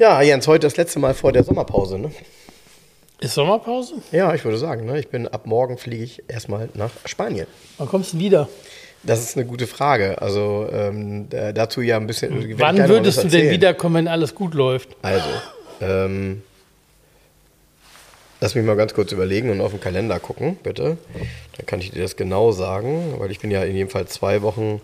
Ja, Jens, heute das letzte Mal vor der Sommerpause, ne? Ist Sommerpause? Ja, ich würde sagen, ne? Ich bin ab morgen fliege ich erstmal nach Spanien. Wann kommst du wieder? Das ist eine gute Frage. Also ähm, da- dazu ja ein bisschen. Wann würdest du denn wiederkommen, wenn alles gut läuft? Also, ähm, lass mich mal ganz kurz überlegen und auf den Kalender gucken, bitte. Dann kann ich dir das genau sagen, weil ich bin ja in jedem Fall zwei Wochen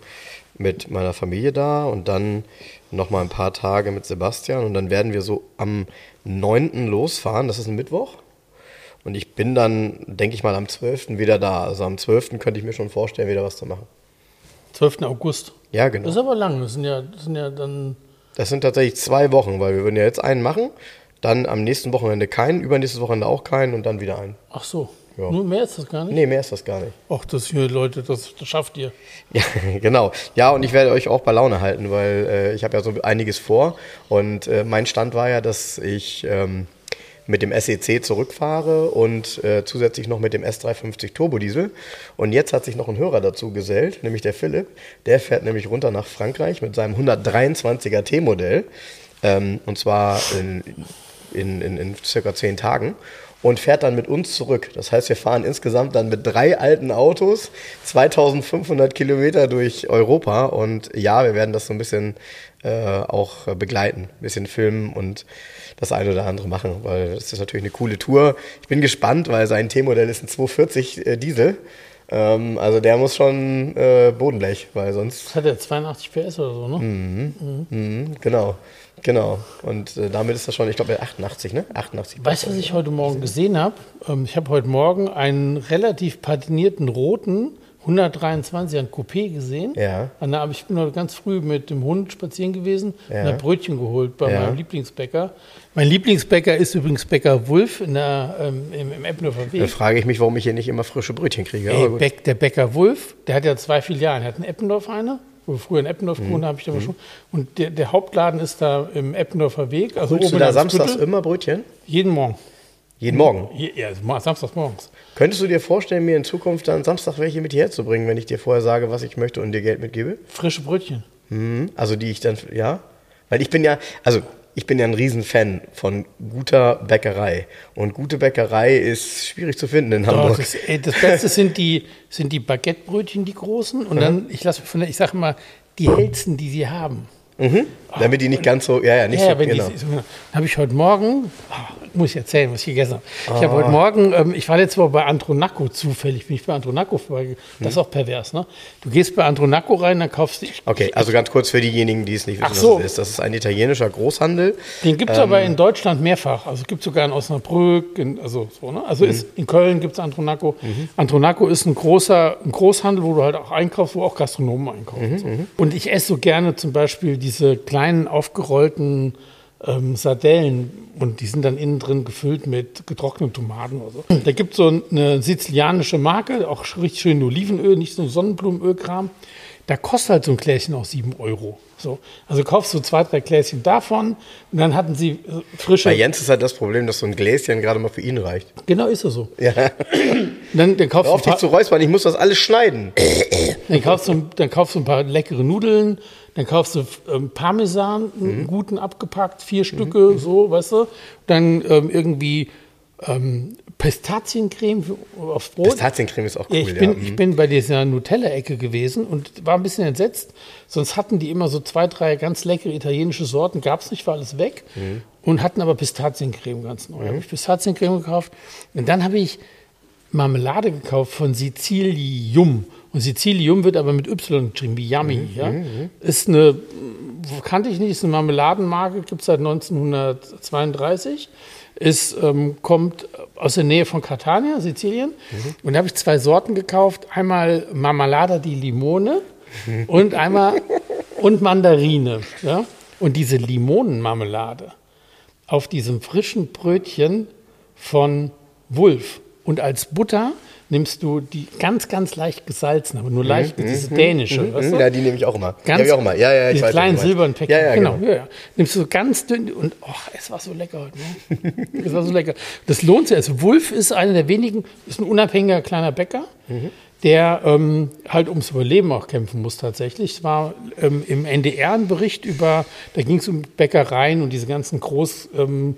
mit meiner Familie da und dann noch mal ein paar Tage mit Sebastian und dann werden wir so am 9. losfahren, das ist ein Mittwoch. Und ich bin dann, denke ich mal, am 12. wieder da. Also am 12. könnte ich mir schon vorstellen, wieder was zu machen. 12. August. Ja, Das genau. ist aber lang. Das sind ja, das sind ja dann. Das sind tatsächlich zwei Wochen, weil wir würden ja jetzt einen machen, dann am nächsten Wochenende keinen, übernächstes Wochenende auch keinen und dann wieder einen. Ach so. Ja. Nur mehr ist das gar nicht? Nee, mehr ist das gar nicht. Ach, das hier, Leute, das, das schafft ihr. Ja, genau. Ja, und ich werde euch auch bei Laune halten, weil äh, ich habe ja so einiges vor. Und äh, mein Stand war ja, dass ich ähm, mit dem SEC zurückfahre und äh, zusätzlich noch mit dem S350 Turbodiesel. Und jetzt hat sich noch ein Hörer dazu gesellt, nämlich der Philipp. Der fährt nämlich runter nach Frankreich mit seinem 123er T-Modell. Ähm, und zwar in, in, in, in circa zehn Tagen. Und fährt dann mit uns zurück. Das heißt, wir fahren insgesamt dann mit drei alten Autos 2500 Kilometer durch Europa. Und ja, wir werden das so ein bisschen äh, auch begleiten, ein bisschen filmen und das eine oder andere machen, weil das ist natürlich eine coole Tour. Ich bin gespannt, weil sein T-Modell ist ein 240 äh, Diesel. Ähm, also der muss schon äh, Bodenblech, weil sonst Das hat ja 82 PS oder so, ne? Mhm, genau, genau. Und äh, damit ist das schon, ich glaube, 88, ne? 88. Weißt du, was ich heute Morgen gesehen habe? Ähm, ich habe heute Morgen einen relativ patinierten roten 123 an Coupé gesehen. Ja. An der, aber ich bin heute ganz früh mit dem Hund spazieren gewesen Ja. und habe Brötchen geholt bei Ja. meinem Lieblingsbäcker. Mein Lieblingsbäcker ist übrigens Bäcker Wulf in der, ähm, im, im Eppendorfer Da Weg. frage ich mich, warum ich hier nicht immer frische Brötchen kriege. Ey. Beck, der Bäcker Wulf, der hat ja zwei Filialen. Er hat in Eppendorf eine, wo wir früher in Eppendorf Mhm. gewohnt habe ich da mal schon. Und der, der Hauptladen ist da im Eppendorfer Weg. Also Holst du oben da samstags Viertel. immer Brötchen? Jeden Morgen. Jeden Morgen. Ja, samstags morgens. Könntest du dir vorstellen, mir in Zukunft dann Samstag welche mit hierher zu bringen, wenn ich dir vorher sage, was ich möchte und dir Geld mitgebe? Frische Brötchen. Mhm. Also die ich dann, ja? Weil ich bin ja, also ich bin ja ein Riesenfan von guter Bäckerei. Und gute Bäckerei ist schwierig zu finden in Doch, Hamburg. das, ey, das Beste sind die, sind die Baguettebrötchen, die großen. Und dann, ich lasse von der, ich sage immer, die hellsten, die sie haben. Damit die nicht ganz so, ja, ja, nicht ja, so, wenn genau. so, habe ich heute Morgen, ah, muss ich erzählen, was ich gegessen habe. Ich Ah. habe heute Morgen, ähm, ich war letzte Woche bei Andronaco zufällig, bin ich bei Andronaco vorbeigegangen. Das ist auch pervers, ne? Du gehst bei Andronaco rein, dann kaufst du, Okay, also ganz kurz für diejenigen, die es nicht wissen, Ach so. was es ist. Das ist ein italienischer Großhandel. den gibt es Ähm. aber in Deutschland mehrfach. Also es gibt sogar in Osnabrück, in, also so, ne? Also Mhm. ist, in Köln gibt es Andronaco. Andronaco ist ein großer ein Großhandel, wo du halt auch einkaufst, wo auch Gastronomen einkaufen. Mhm, so. Und ich esse so gerne zum Beispiel diese kleinen aufgerollten ähm, Sardellen und die sind dann innen drin gefüllt mit getrockneten Tomaten oder so. Da gibt es so eine sizilianische Marke, auch richtig schön Olivenöl, nicht so Sonnenblumenölkram. Da kostet halt so ein Gläschen auch 7 Euro. So. Also kaufst du zwei, drei Gläschen davon und dann hatten sie äh, frische. Bei Jens ist halt das Problem, dass so ein Gläschen gerade mal für ihn reicht. Genau ist es so. Ja. Dann, dann, kaufst Hör auf dich zu räuspern, ich muss das alles schneiden. dann, kaufst du, dann kaufst du ein paar leckere Nudeln, dann kaufst du ähm, Parmesan, einen Mhm. guten abgepackt, vier Stücke, so, weißt du. Dann ähm, irgendwie ähm, Pistaziencreme aufs Brot. Pistaziencreme ist auch cool, Ja, ich, ja. bin, Mhm. ich bin bei dieser Nutella-Ecke gewesen und war ein bisschen entsetzt. Sonst hatten die immer so zwei, drei ganz leckere italienische Sorten. Gab es nicht, war alles weg. Mhm. Und hatten aber Pistaziencreme ganz neu. Habe ich Pistaziencreme gekauft. Und dann habe ich Marmelade gekauft von Sizilium. Und Sizilium wird aber mit Y geschrieben, wie Yummy. Mhm, ja? Ist eine, kannte ich nicht, ist eine Marmeladenmarke, gibt es seit 1932. Ist, ähm, kommt aus der Nähe von Catania, Sizilien. Und da habe ich zwei Sorten gekauft. Einmal Marmalada di Limone und einmal und Mandarine. Ja? Und diese Limonenmarmelade auf diesem frischen Brötchen von Wulf. Und als Butter nimmst du die ganz, ganz leicht gesalzen, aber nur leicht, diese dänische. weißt du? Ja, die nehme ich auch immer. Ganz, die ich auch immer. Ja, ja, ich diese kleinen silbernen Päckchen. Ja, ja, genau. genau. Ja, ja. Nimmst du so ganz dünn und oh, es war so lecker heute. Ne? es war so lecker. Das lohnt sich. Also Wulf ist einer der wenigen, ist ein unabhängiger kleiner Bäcker, Mhm. Der ähm, halt ums Überleben auch kämpfen muss tatsächlich. Es war ähm, im NDR ein Bericht über, da ging es um Bäckereien und diese ganzen Großketten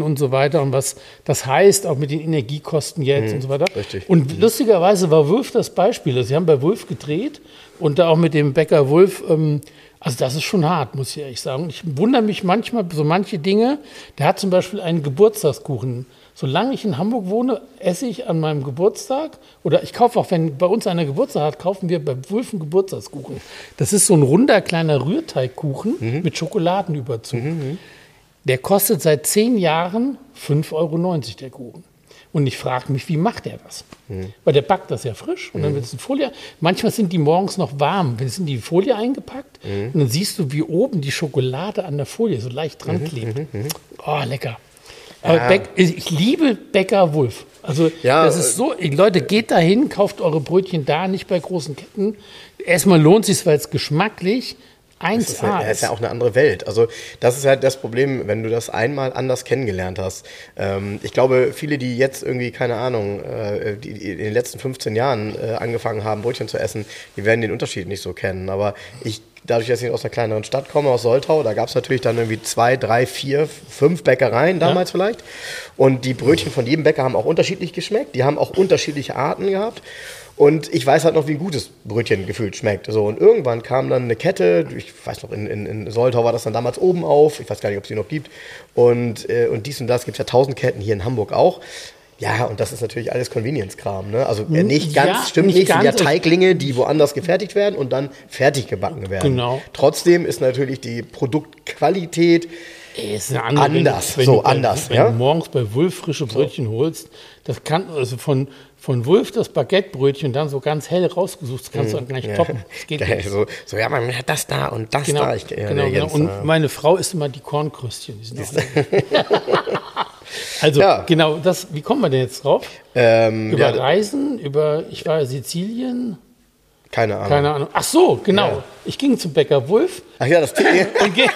ähm, und so weiter und was das heißt, auch mit den Energiekosten jetzt und so weiter. Mhm. richtig. Und lustigerweise war Wulf das Beispiel. Also sie haben bei Wulf gedreht und da auch mit dem Bäcker Wulf, ähm, also das ist schon hart, muss ich ehrlich sagen. Ich wundere mich manchmal so manche Dinge. Der hat zum Beispiel einen Geburtstagskuchen. Solange ich in Hamburg wohne, esse ich an meinem Geburtstag oder ich kaufe auch, wenn bei uns einer Geburtstag hat, kaufen wir bei Wulf einen Geburtstagskuchen. Das ist so ein runder kleiner Rührteigkuchen mit Schokoladenüberzug. Der kostet seit zehn Jahren 5,90 Euro, der Kuchen. Und ich frage mich, wie macht er das? Weil der backt das ja frisch und dann wird es in Folie. Manchmal sind die morgens noch warm, wenn es in die Folie eingepackt und dann siehst du, wie oben die Schokolade an der Folie so leicht dran klebt. Oh, lecker. Aber Ja. Bäck, ich liebe Bäcker Wulf. Also Ja, das ist so, Leute, geht dahin, kauft eure Brötchen da, nicht bei großen Ketten. Erstmal lohnt sich, weil es geschmacklich Das ist, ja, 1A das ist ja auch eine andere Welt. Also das ist halt das Problem, wenn du das einmal anders kennengelernt hast. Ähm, ich glaube, viele, die jetzt irgendwie, keine Ahnung, äh, die, die in den letzten 15 Jahren äh, angefangen haben, Brötchen zu essen, die werden den Unterschied nicht so kennen. Aber ich, dadurch, dass ich aus einer kleineren Stadt komme, aus Soltau, da gab es natürlich dann irgendwie zwei, drei, vier, fünf Bäckereien damals vielleicht. Und die Brötchen von jedem Bäcker haben auch unterschiedlich geschmeckt. Die haben auch unterschiedliche Arten gehabt. Und ich weiß halt noch, wie ein gutes Brötchen gefühlt schmeckt. So, und irgendwann kam dann eine Kette, ich weiß noch, in, in, in Soltau war das dann damals oben auf, ich weiß gar nicht, ob es die noch gibt. Und, äh, und dies und das gibt es ja tausend Ketten, hier in Hamburg auch. Ja, und das ist natürlich alles Convenience-Kram. Ne? Also äh, nicht ganz, Ja, stimmt nicht nicht, sind ja. Teiglinge, die woanders gefertigt werden und dann fertig gebacken werden. Genau. Trotzdem ist natürlich die Produktqualität ist eine andere, Anders, wenn, so du anders, Wenn ja? du morgens bei Wulf frische Brötchen holst, das kann, also von, von Wulf das Baguettebrötchen dann so ganz hell rausgesucht, das kannst du dann gleich toppen. Das geht Geil, nicht. so, so, ja, man hat das da und das Genau, da. Ich, ja, genau, genau. Und äh, meine Frau isst immer die Kornkrüstchen. Die sind also Ja. genau, das, wie kommen wir denn jetzt drauf? ähm, Über ja, Reisen, über, ich war Sizilien, keine Ahnung. keine Ahnung. Ach so, genau. Ja. Ich ging zum Bäcker Wulf Ach ja, das ge-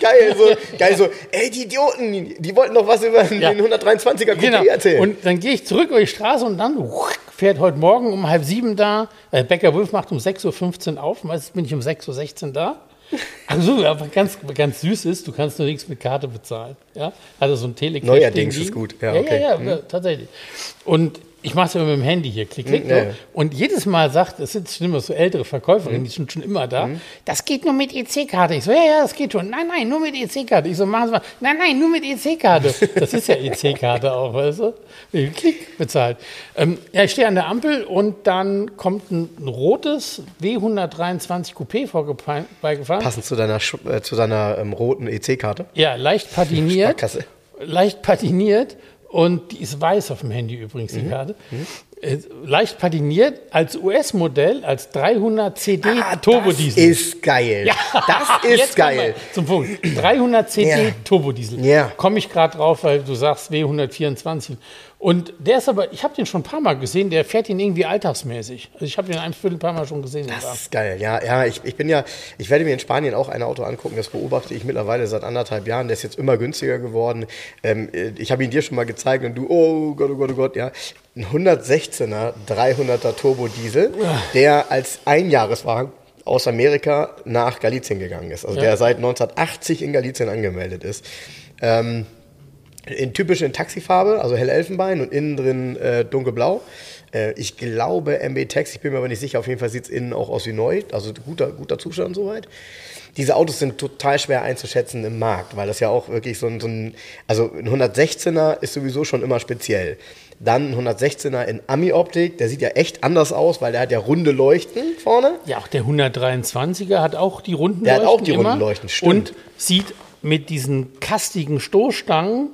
geil, so, geil, so, ey, die Idioten, die wollten noch was über Ja. den 123er Coupé Genau. erzählen. Und dann gehe ich zurück über die Straße und dann fährt heute Morgen um halb sieben da. Äh, Bäcker Wulf macht um 6.15 Uhr auf. Meistens bin ich um 6.16 Uhr da. Also, aber ganz, ganz süß ist, du kannst nur nichts mit Karte bezahlen. Ja? Also so ein Telecash. Neuerdings Ding ist gut. Ja, okay. ja, ja, ja, tatsächlich. Und ich mache es immer mit dem Handy hier, klick, klick. Mhm, ja, so. Und jedes Mal sagt, es sind schon immer so ältere Verkäuferinnen, Mhm. die sind schon immer da. Das geht nur mit EC-Karte. Ich so, ja, ja, das geht schon. Nein, nein, nur mit EC-Karte. Ich so, machen Sie mal. Nein, nein, nur mit EC-Karte. Das ist ja EC-Karte auch, weißt du? Klick, bezahlt. Ähm, ja, ich stehe an der Ampel und dann kommt ein, rotes W123 Coupé vorbeigefahren. Passend zu deiner, äh, zu deiner ähm, roten EC-Karte. Ja, leicht patiniert. Sparkasse. leicht patiniert und die ist weiß auf dem Handy übrigens, Mhm. die Karte. Äh, leicht patiniert als US-Modell, als 300 CD Ah, Turbodiesel. Das ist geil. Das ist Jetzt geil. Zum Punkt. 300 CD Ja. Turbodiesel. Ja. Komme ich gerade drauf, weil du sagst W124. Und der ist aber, ich habe den schon ein paar Mal gesehen, der fährt ihn irgendwie alltagsmäßig. Also ich habe den ein Viertel paar Mal schon gesehen. sogar. Das ist geil, ja, ja, ich, ich bin ja, ich werde mir in Spanien auch ein Auto angucken, das beobachte ich mittlerweile seit anderthalb Jahren, der ist jetzt immer günstiger geworden. Ähm, ich habe ihn dir schon mal gezeigt und du, oh Gott, oh Gott, oh Gott, ja. Ein 116er, 300er Turbodiesel, der als Einjahreswagen aus Amerika nach Galizien gegangen ist, also Ja. der seit 1980 in Galizien angemeldet ist. Ähm, in typisch in Taxifarbe, also hell Elfenbein und innen drin äh, dunkelblau. Äh, ich glaube MB Tex, ich bin mir aber nicht sicher, auf jeden Fall sieht es innen auch aus wie neu, also guter, guter Zustand soweit. Diese Autos sind total schwer einzuschätzen im Markt, weil das ja auch wirklich so ein, so ein also ein 116er ist sowieso schon immer speziell. Dann ein 116er in Ami-Optik, der sieht ja echt anders aus, weil der hat ja runde Leuchten vorne. Ja, auch der 123er hat auch die runden Der hat Leuchten auch die runden Leuchten, stimmt. Und sieht mit diesen kastigen Stoßstangen,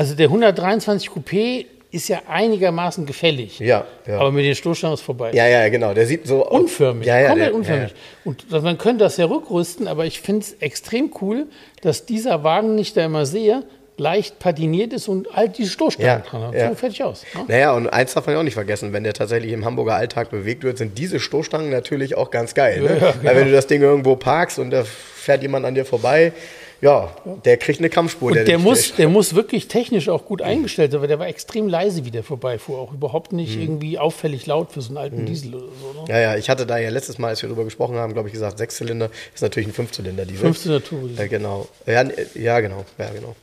also der 123 Coupé ist ja einigermaßen gefällig. Ja, ja. Aber mit den Stoßstangen ist vorbei. Ja, ja, genau. Der sieht so Unförmig, Ja, ja, komplett der, unförmig. Ja, Und man könnte das ja rückrüsten, aber ich finde es extrem cool, dass dieser Wagen, den ich da immer sehe, leicht patiniert ist und all diese Stoßstangen Ja, dran hat. ja. So fertig aus. Ne? Naja, und eins darf man ja auch nicht vergessen, wenn der tatsächlich im Hamburger Alltag bewegt wird, sind diese Stoßstangen natürlich auch ganz geil. Ne? Ja, ja, Weil genau. wenn du das Ding irgendwo parkst und da fährt jemand an dir vorbei, ja, der kriegt eine Kampfspur. Und der dich muss, der muss wirklich technisch auch gut eingestellt sein, weil der war extrem leise, wie der vorbeifuhr. Auch überhaupt nicht Mhm. irgendwie auffällig laut für so einen alten Diesel oder so. Ne? Ja, ja, ich hatte da ja letztes Mal, als wir darüber gesprochen haben, glaube ich, gesagt, Sechszylinder ist natürlich ein Fünfzylinder-Diesel. 15 Turbo. Ja, genau. Ja, ja, genau. Ja, genau.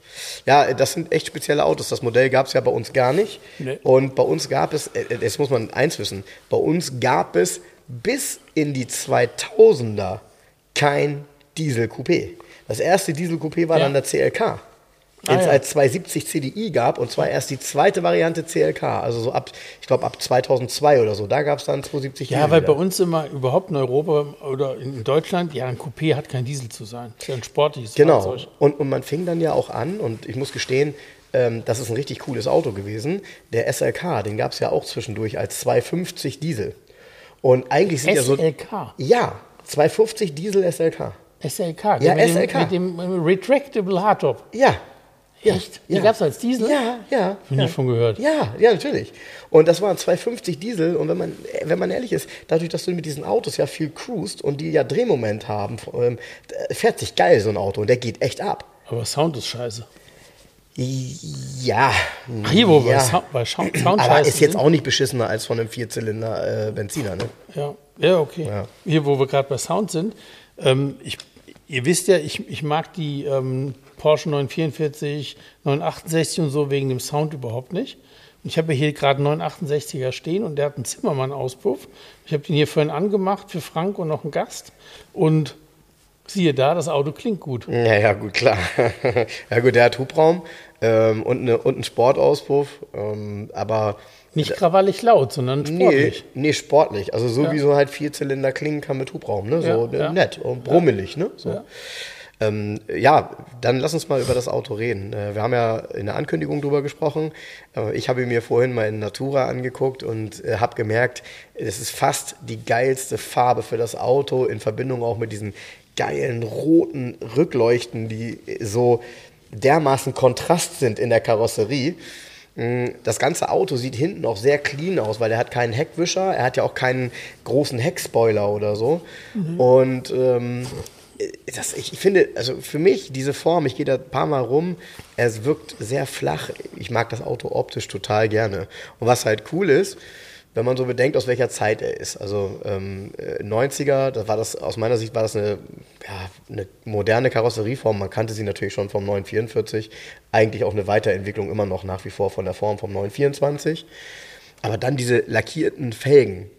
Ja, das sind echt spezielle Autos. Das Modell gab es ja bei uns gar nicht. Nee. Und bei uns gab es, äh, jetzt muss man eins wissen, bei uns gab es bis in die 2000er kein Diesel-Coupé. Das erste Diesel-Coupé war Ja. dann der CLK. Ah, Den es ja. als 270 CDI gab und zwar erst die zweite Variante CLK, also so ab, ich glaube ab 2002 oder so, da gab es dann 270 Ja, weil wieder. bei uns immer überhaupt in Europa oder in Deutschland, ja, ein Coupé hat kein Diesel zu sein. Ist ja ein sportliches Genau. Fahrzeug. Und, und man fing dann ja auch an, und ich muss gestehen, ähm, das ist ein richtig cooles Auto gewesen. Der SLK, den gab es ja auch zwischendurch als 250 Diesel. Und eigentlich sind ja so. SLK. Ja, 250 Diesel SLK. SLK. Ja, mit SLK. Dem, mit dem Retractable Hardtop. Ja. Ja, Echt? Die ja. gab es als Diesel? Ja, ja. Nie ja. von gehört. Ja, ja, natürlich. Und das waren 250 Diesel. Und wenn man, wenn man ehrlich ist, dadurch, dass du mit diesen Autos ja viel cruist und die ja Drehmoment haben, ähm, fährt sich geil so ein Auto und der geht echt ab. Aber Sound ist scheiße. Ja. Ach, hier, wo wir ja. bei Sound, bei Sound, Aber ist jetzt auch nicht beschissener als von einem Vierzylinder äh, Benziner, ne? Ja, ja okay. Ja. Hier, wo wir gerade bei Sound sind. Ähm, ich, ihr wisst ja, ich, ich mag die ähm, Porsche 944, 968 und so wegen dem Sound überhaupt nicht. Und ich habe hier gerade einen 968er stehen und der hat einen Zimmermann-Auspuff. Ich habe den hier vorhin angemacht für Frank und noch einen Gast. Und siehe da, das Auto klingt gut. Ja, ja, gut, klar. ja, gut, der hat Hubraum ähm, und, eine, und einen Sportauspuff, ähm, aber. Nicht krawallig laut, sondern sportlich. Nee, nee, sportlich. Also so Ja. wie so halt Vierzylinder klingen kann mit Hubraum, ne? So Ja, ja. nett und brummelig, ne? So. Ja. Ähm, ja, dann lass uns mal über das Auto reden. Äh, wir haben ja in der Ankündigung drüber gesprochen. Äh, ich habe mir vorhin mal in Natura angeguckt und äh, habe gemerkt, es ist fast die geilste Farbe für das Auto in Verbindung auch mit diesen geilen roten Rückleuchten, die so dermaßen Kontrast sind in der Karosserie. Mm, Das ganze Auto sieht hinten auch sehr clean aus, weil er hat keinen Heckwischer, er hat ja auch keinen großen Heckspoiler oder so. Und ähm, das, ich finde, also für mich, diese Form, ich gehe da ein paar Mal rum, es wirkt sehr flach. Ich mag das Auto optisch total gerne. Und was halt cool ist, wenn man so bedenkt, aus welcher Zeit er ist. Also ähm, äh, 90er, das war das, aus meiner Sicht war das eine, ja, eine moderne Karosserieform. Man kannte sie natürlich schon vom 944. Eigentlich auch eine Weiterentwicklung immer noch nach wie vor von der Form vom 924. Aber dann diese lackierten Felgen.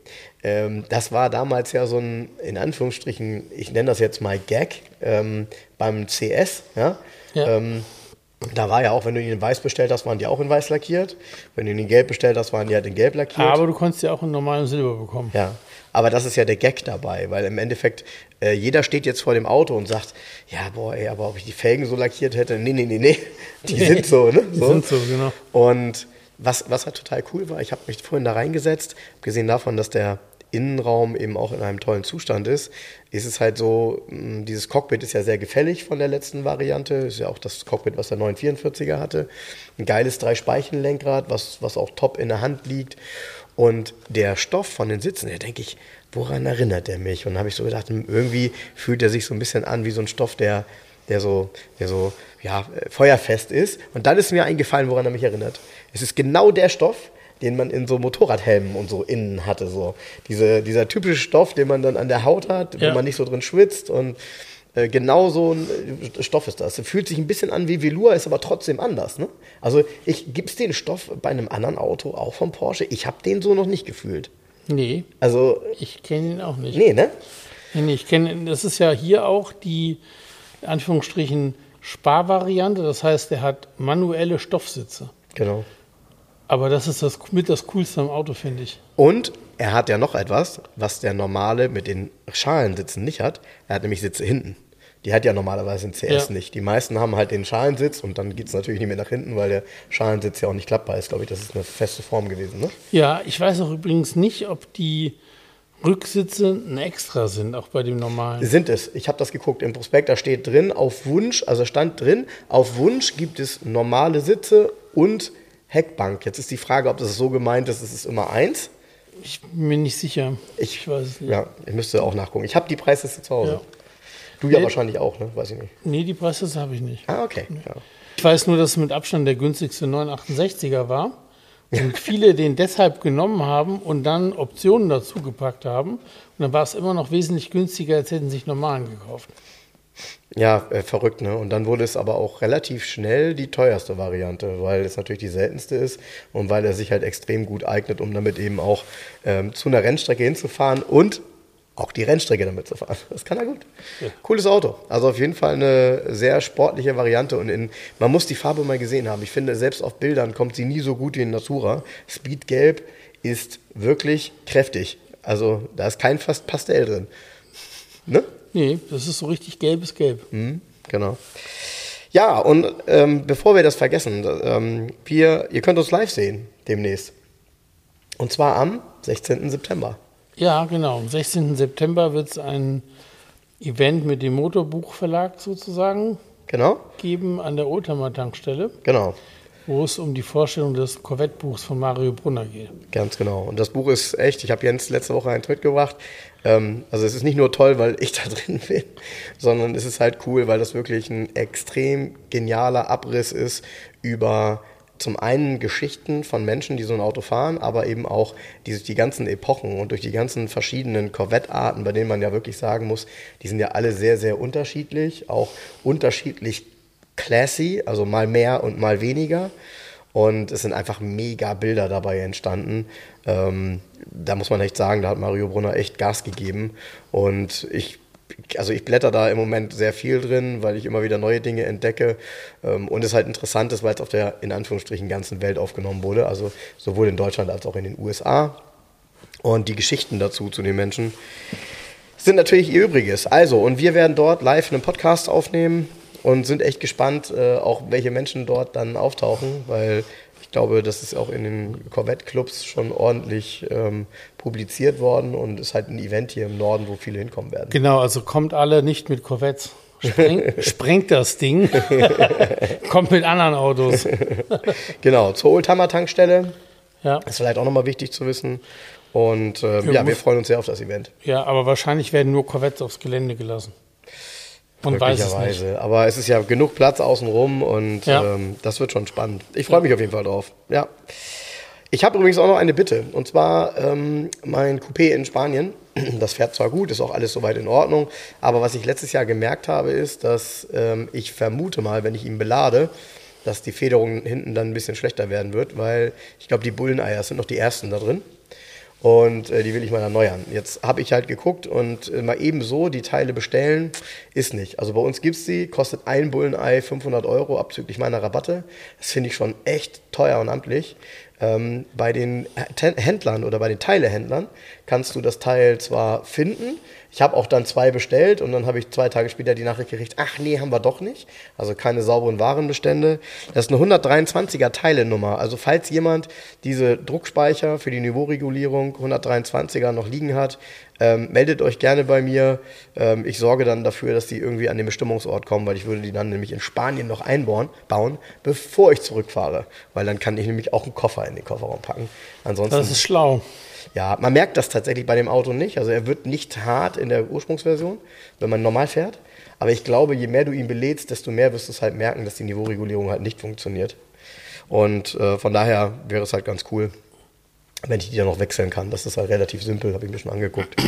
Ähm, das war damals ja so ein, in Anführungsstrichen, ich nenne das jetzt mal Gag, ähm, beim CS. Ja? Ja. Da war ja auch, wenn du ihn in weiß bestellt hast, waren die auch in weiß lackiert. Wenn du ihn in gelb bestellt hast, waren die halt in gelb lackiert. Aber du konntest ja auch in normalem Silber bekommen. Ja, aber das ist ja der Gag dabei, weil im Endeffekt äh, jeder steht jetzt vor dem Auto und sagt, ja, boah, ey, aber ob ich die Felgen so lackiert hätte, nee, nee, nee, nee, die sind so, ne? Die sind so, genau. Und was, was halt total cool war, ich habe mich vorhin da reingesetzt, abgesehen davon, dass der Innenraum eben auch in einem tollen Zustand ist, ist es halt so, mh, dieses Cockpit ist ja sehr gefällig von der letzten Variante, ist ja auch das Cockpit, was der 944er hatte. Ein geiles Drei-Speichen-Lenkrad, was, was auch top in der Hand liegt. Und der Stoff von den Sitzen, da denke ich, woran erinnert der mich? Und dann habe ich so gedacht, hm, irgendwie fühlt er sich so ein bisschen an wie so ein Stoff, der, der so, der so ja, äh, feuerfest ist. Und dann ist mir eingefallen, woran er mich erinnert. Es ist genau der Stoff, den man in so Motorradhelmen und so innen hatte. So. Diese, dieser typische Stoff, den man dann an der Haut hat, Ja. wo man nicht so drin schwitzt. Und äh, genau so ein äh, Stoff ist das. Fühlt sich ein bisschen an wie Velour, ist aber trotzdem anders. Ne? Also ich gibt's den Stoff bei einem anderen Auto, auch vom Porsche. Ich habe den so noch nicht gefühlt. Nee, Also, ich kenne ihn auch nicht. nee, ne? Nee, nee, ich kenne, das ist ja hier auch die, in Anführungsstrichen, Sparvariante. Das heißt, er hat manuelle Stoffsitze. Genau. Aber das ist das, mit das Coolste am Auto, finde ich. Und er hat ja noch etwas, was der normale mit den Schalensitzen nicht hat. Er hat nämlich Sitze hinten. Die hat ja normalerweise ein CS Ja. nicht. Die meisten haben halt den Schalensitz und dann geht es natürlich nicht mehr nach hinten, weil der Schalensitz ja auch nicht klappbar ist, glaube ich. Das ist eine feste Form gewesen, ne? Ja, ich weiß auch übrigens nicht, ob die Rücksitze ein Extra sind, auch bei dem normalen. Sind es. Ich habe das geguckt. Im Prospekt, da steht drin, auf Wunsch, also stand drin, auf Wunsch gibt es normale Sitze und Heckbank. Jetzt ist die Frage, ob das so gemeint ist, es ist immer eins. Ich bin mir nicht sicher. Ich, weiß es nicht. Ja, ich müsste auch nachgucken. Ich habe die Preisliste zu Hause. Ja. Du ja Nee. wahrscheinlich auch, ne? Weiß ich nicht. Nee, die Preisliste habe ich nicht. Ah, okay. Ja. Ich weiß nur, dass es mit Abstand der günstigste 968er war. Und viele den deshalb genommen haben und dann Optionen dazu gepackt haben. Und dann war es immer noch wesentlich günstiger, als hätten sie sich normalen gekauft. Ja, äh, verrückt, ne? Und dann wurde es aber auch relativ schnell die teuerste Variante, weil es natürlich die seltenste ist und weil er sich halt extrem gut eignet, um damit eben auch ähm, zu einer Rennstrecke hinzufahren und auch die Rennstrecke damit zu fahren. Das kann er gut. Cooles Auto. Also auf jeden Fall eine sehr sportliche Variante und in, man muss die Farbe mal gesehen haben. Ich finde, selbst auf Bildern kommt sie nie so gut wie in Natura. Speedgelb ist wirklich kräftig. Also da ist kein fast Pastell drin. Ne? Nee, das ist so richtig gelbes Gelb. Mhm, genau. Ja, und ähm, bevor wir das vergessen, ähm, wir, ihr könnt uns live sehen demnächst. Und zwar am 16. September. Ja, genau. Am 16. September wird es ein Event mit dem Motorbuchverlag sozusagen Genau? geben an der Oldtimer-Tankstelle, Genau. wo es um die Vorstellung des Corvette-Buchs von Mario Brunner geht. Ganz genau. Und das Buch ist echt, ich habe Jens letzte Woche einen Tweet gebracht. Ähm, also es ist nicht nur toll, weil ich da drin bin, sondern es ist halt cool, weil das wirklich ein extrem genialer Abriss ist über zum einen Geschichten von Menschen, die so ein Auto fahren, aber eben auch die, die ganzen Epochen und durch die ganzen verschiedenen Corvette-Arten, bei denen man ja wirklich sagen muss, die sind ja alle sehr, sehr unterschiedlich, auch unterschiedlich classy, also mal mehr und mal weniger. Und es sind einfach mega Bilder dabei entstanden. Ähm, da muss man echt sagen, da hat Mario Brunner echt Gas gegeben. Und ich, also ich blätter da im Moment sehr viel drin, weil ich immer wieder neue Dinge entdecke. Ähm, und es halt interessant ist, weil es auf der in Anführungsstrichen ganzen Welt aufgenommen wurde. Also sowohl in Deutschland als auch in den USA. Und die Geschichten dazu zu den Menschen sind natürlich ihr Übriges. Also, und wir werden dort live einen Podcast aufnehmen und sind echt gespannt, äh, auch welche Menschen dort dann auftauchen, weil ich glaube, das ist auch in den Corvette-Clubs schon ordentlich ähm, publiziert worden und ist halt ein Event hier im Norden, wo viele hinkommen werden. Genau, also kommt alle nicht mit Corvettes. Spreng, sprengt das Ding. kommt mit anderen Autos. Genau, zur Oldtimer-Tankstelle. Ja, Ist vielleicht auch nochmal wichtig zu wissen. Und ähm, Ja, wir freuen uns sehr auf das Event. ja, aber wahrscheinlich werden nur Corvettes aufs Gelände gelassen. Man weiß es nicht. Möglicherweise. Aber es ist ja genug Platz außenrum und Ja. ähm, das wird schon spannend. Ich freue mich auf jeden Fall drauf. Ja. Ich habe übrigens auch noch eine Bitte. Und zwar ähm, mein Coupé in Spanien. Das fährt zwar gut, ist auch alles soweit in Ordnung. Aber was ich letztes Jahr gemerkt habe, ist, dass ähm, ich vermute mal, wenn ich ihn belade, dass die Federung hinten dann ein bisschen schlechter werden wird, weil ich glaube, die Bulleneier sind noch die ersten da drin. Und äh, die will ich mal erneuern. Jetzt habe ich halt geguckt und äh, mal eben so die Teile bestellen, ist nicht. Also bei uns gibt es die, kostet ein Bullenei 500 Euro abzüglich meiner Rabatte. Das finde ich schon echt teuer und amtlich. Ähm, bei den Händlern oder bei den Teilehändlern kannst du das Teil zwar finden, ich habe auch dann zwei bestellt und dann habe ich zwei Tage später die Nachricht gekriegt, ach nee, haben wir doch nicht. Also keine sauberen Warenbestände. Das ist eine 123er Teilenummer. Also falls jemand diese Druckspeicher für die Niveauregulierung 123er noch liegen hat, ähm, meldet euch gerne bei mir. Ähm, ich sorge dann dafür, dass die irgendwie an den Bestimmungsort kommen, weil ich würde die dann nämlich in Spanien noch einbauen, bauen, bevor ich zurückfahre. Weil dann kann ich nämlich auch einen Koffer in den Kofferraum packen. Ansonsten Das ist schlau. Ja, man merkt das tatsächlich bei dem Auto nicht. Also er wird nicht hart in der Ursprungsversion, wenn man normal fährt. Aber ich glaube, je mehr du ihn belädst, desto mehr wirst du es halt merken, dass die Niveauregulierung halt nicht funktioniert. Und äh, von daher wäre es halt ganz cool, wenn ich die dann noch wechseln kann. Das ist halt relativ simpel, habe ich mir schon angeguckt.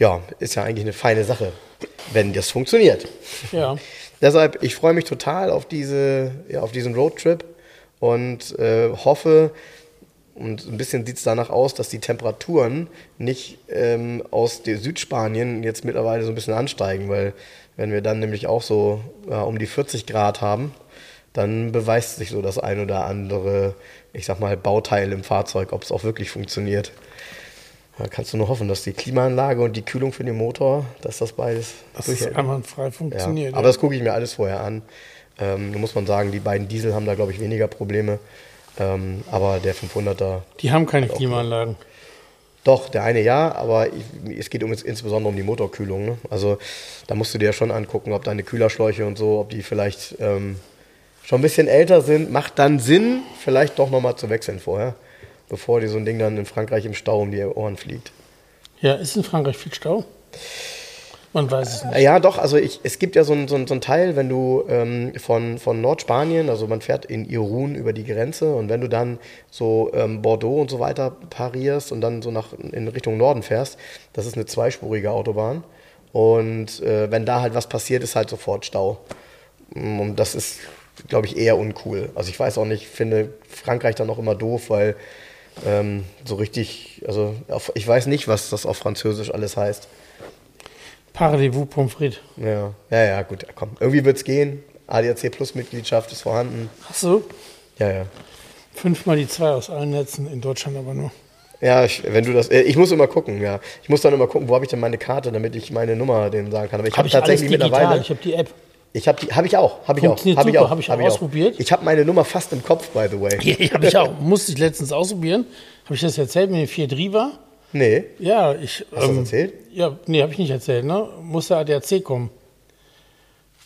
Ja, ist ja eigentlich eine feine Sache, wenn das funktioniert. Ja. Deshalb, ich freue mich total auf, diese, ja, auf diesen Roadtrip und äh, hoffe, und ein bisschen sieht es danach aus, dass die Temperaturen nicht ähm, aus Südspanien jetzt mittlerweile so ein bisschen ansteigen, weil wenn wir dann nämlich auch so ja, um die 40 Grad haben, dann beweist sich so das ein oder andere, ich sag mal, Bauteil im Fahrzeug, ob es auch wirklich funktioniert. Da kannst du nur hoffen, dass die Klimaanlage und die Kühlung für den Motor, dass das beides Dass durchhält. einwandfrei Ja. funktioniert. Aber das gucke ich mir alles vorher an. Ähm, muss man sagen, die beiden Diesel haben da, glaube ich, weniger Probleme. Ähm, aber der 500er, die haben keine Klimaanlagen. doch, der eine ja, aber ich, es geht um, insbesondere um die Motorkühlung. Ne? Also da musst du dir schon angucken, ob deine Kühlerschläuche und so, ob die vielleicht ähm, schon ein bisschen älter sind. Macht dann Sinn, vielleicht doch nochmal zu wechseln vorher, bevor dir so ein Ding dann in Frankreich im Stau um die Ohren fliegt. Ja, ist in Frankreich viel Stau? Man weiß es nicht. Ja, doch, also ich, es gibt ja so einen so so ein Teil, wenn du ähm, von, von Nordspanien, also man fährt in Irun über die Grenze und wenn du dann so ähm, Bordeaux und so weiter parierst und dann so nach in Richtung Norden fährst, das ist eine zweispurige Autobahn. Und äh, wenn da halt was passiert, ist halt sofort Stau. Mm, Und das ist, glaube ich, eher uncool. Also ich weiß auch nicht, finde Frankreich dann auch immer doof, weil ähm, so richtig, also auf, ich weiß nicht, was das auf Französisch alles heißt. Parlez-vous Pommes frites. Ja, ja, ja, gut, komm. Irgendwie wird's gehen. ADAC Plus Mitgliedschaft ist vorhanden. Ach so, Ja, ja. fünfmal die zwei aus allen Netzen, in Deutschland aber nur. Ja, ich, wenn du das, äh, ich muss immer gucken, ja. Ich muss dann immer gucken, wo habe ich denn meine Karte, damit ich meine Nummer denen sagen kann. Aber ich Habe ich alles tatsächlich digital, mittlerweile, ich habe die App. ich habe die, habe ich auch, habe ich auch, habe ich auch, habe ich hab ausprobiert. Ich habe meine Nummer fast im Kopf, by the way. Ja, habe ich auch. Musste ich letztens ausprobieren. Habe ich das erzählt mit dem 4 Driver? Nee, Ja, ich. hast du das erzählt? Ja, nee, habe ich nicht erzählt, ne? Muss der ADAC kommen.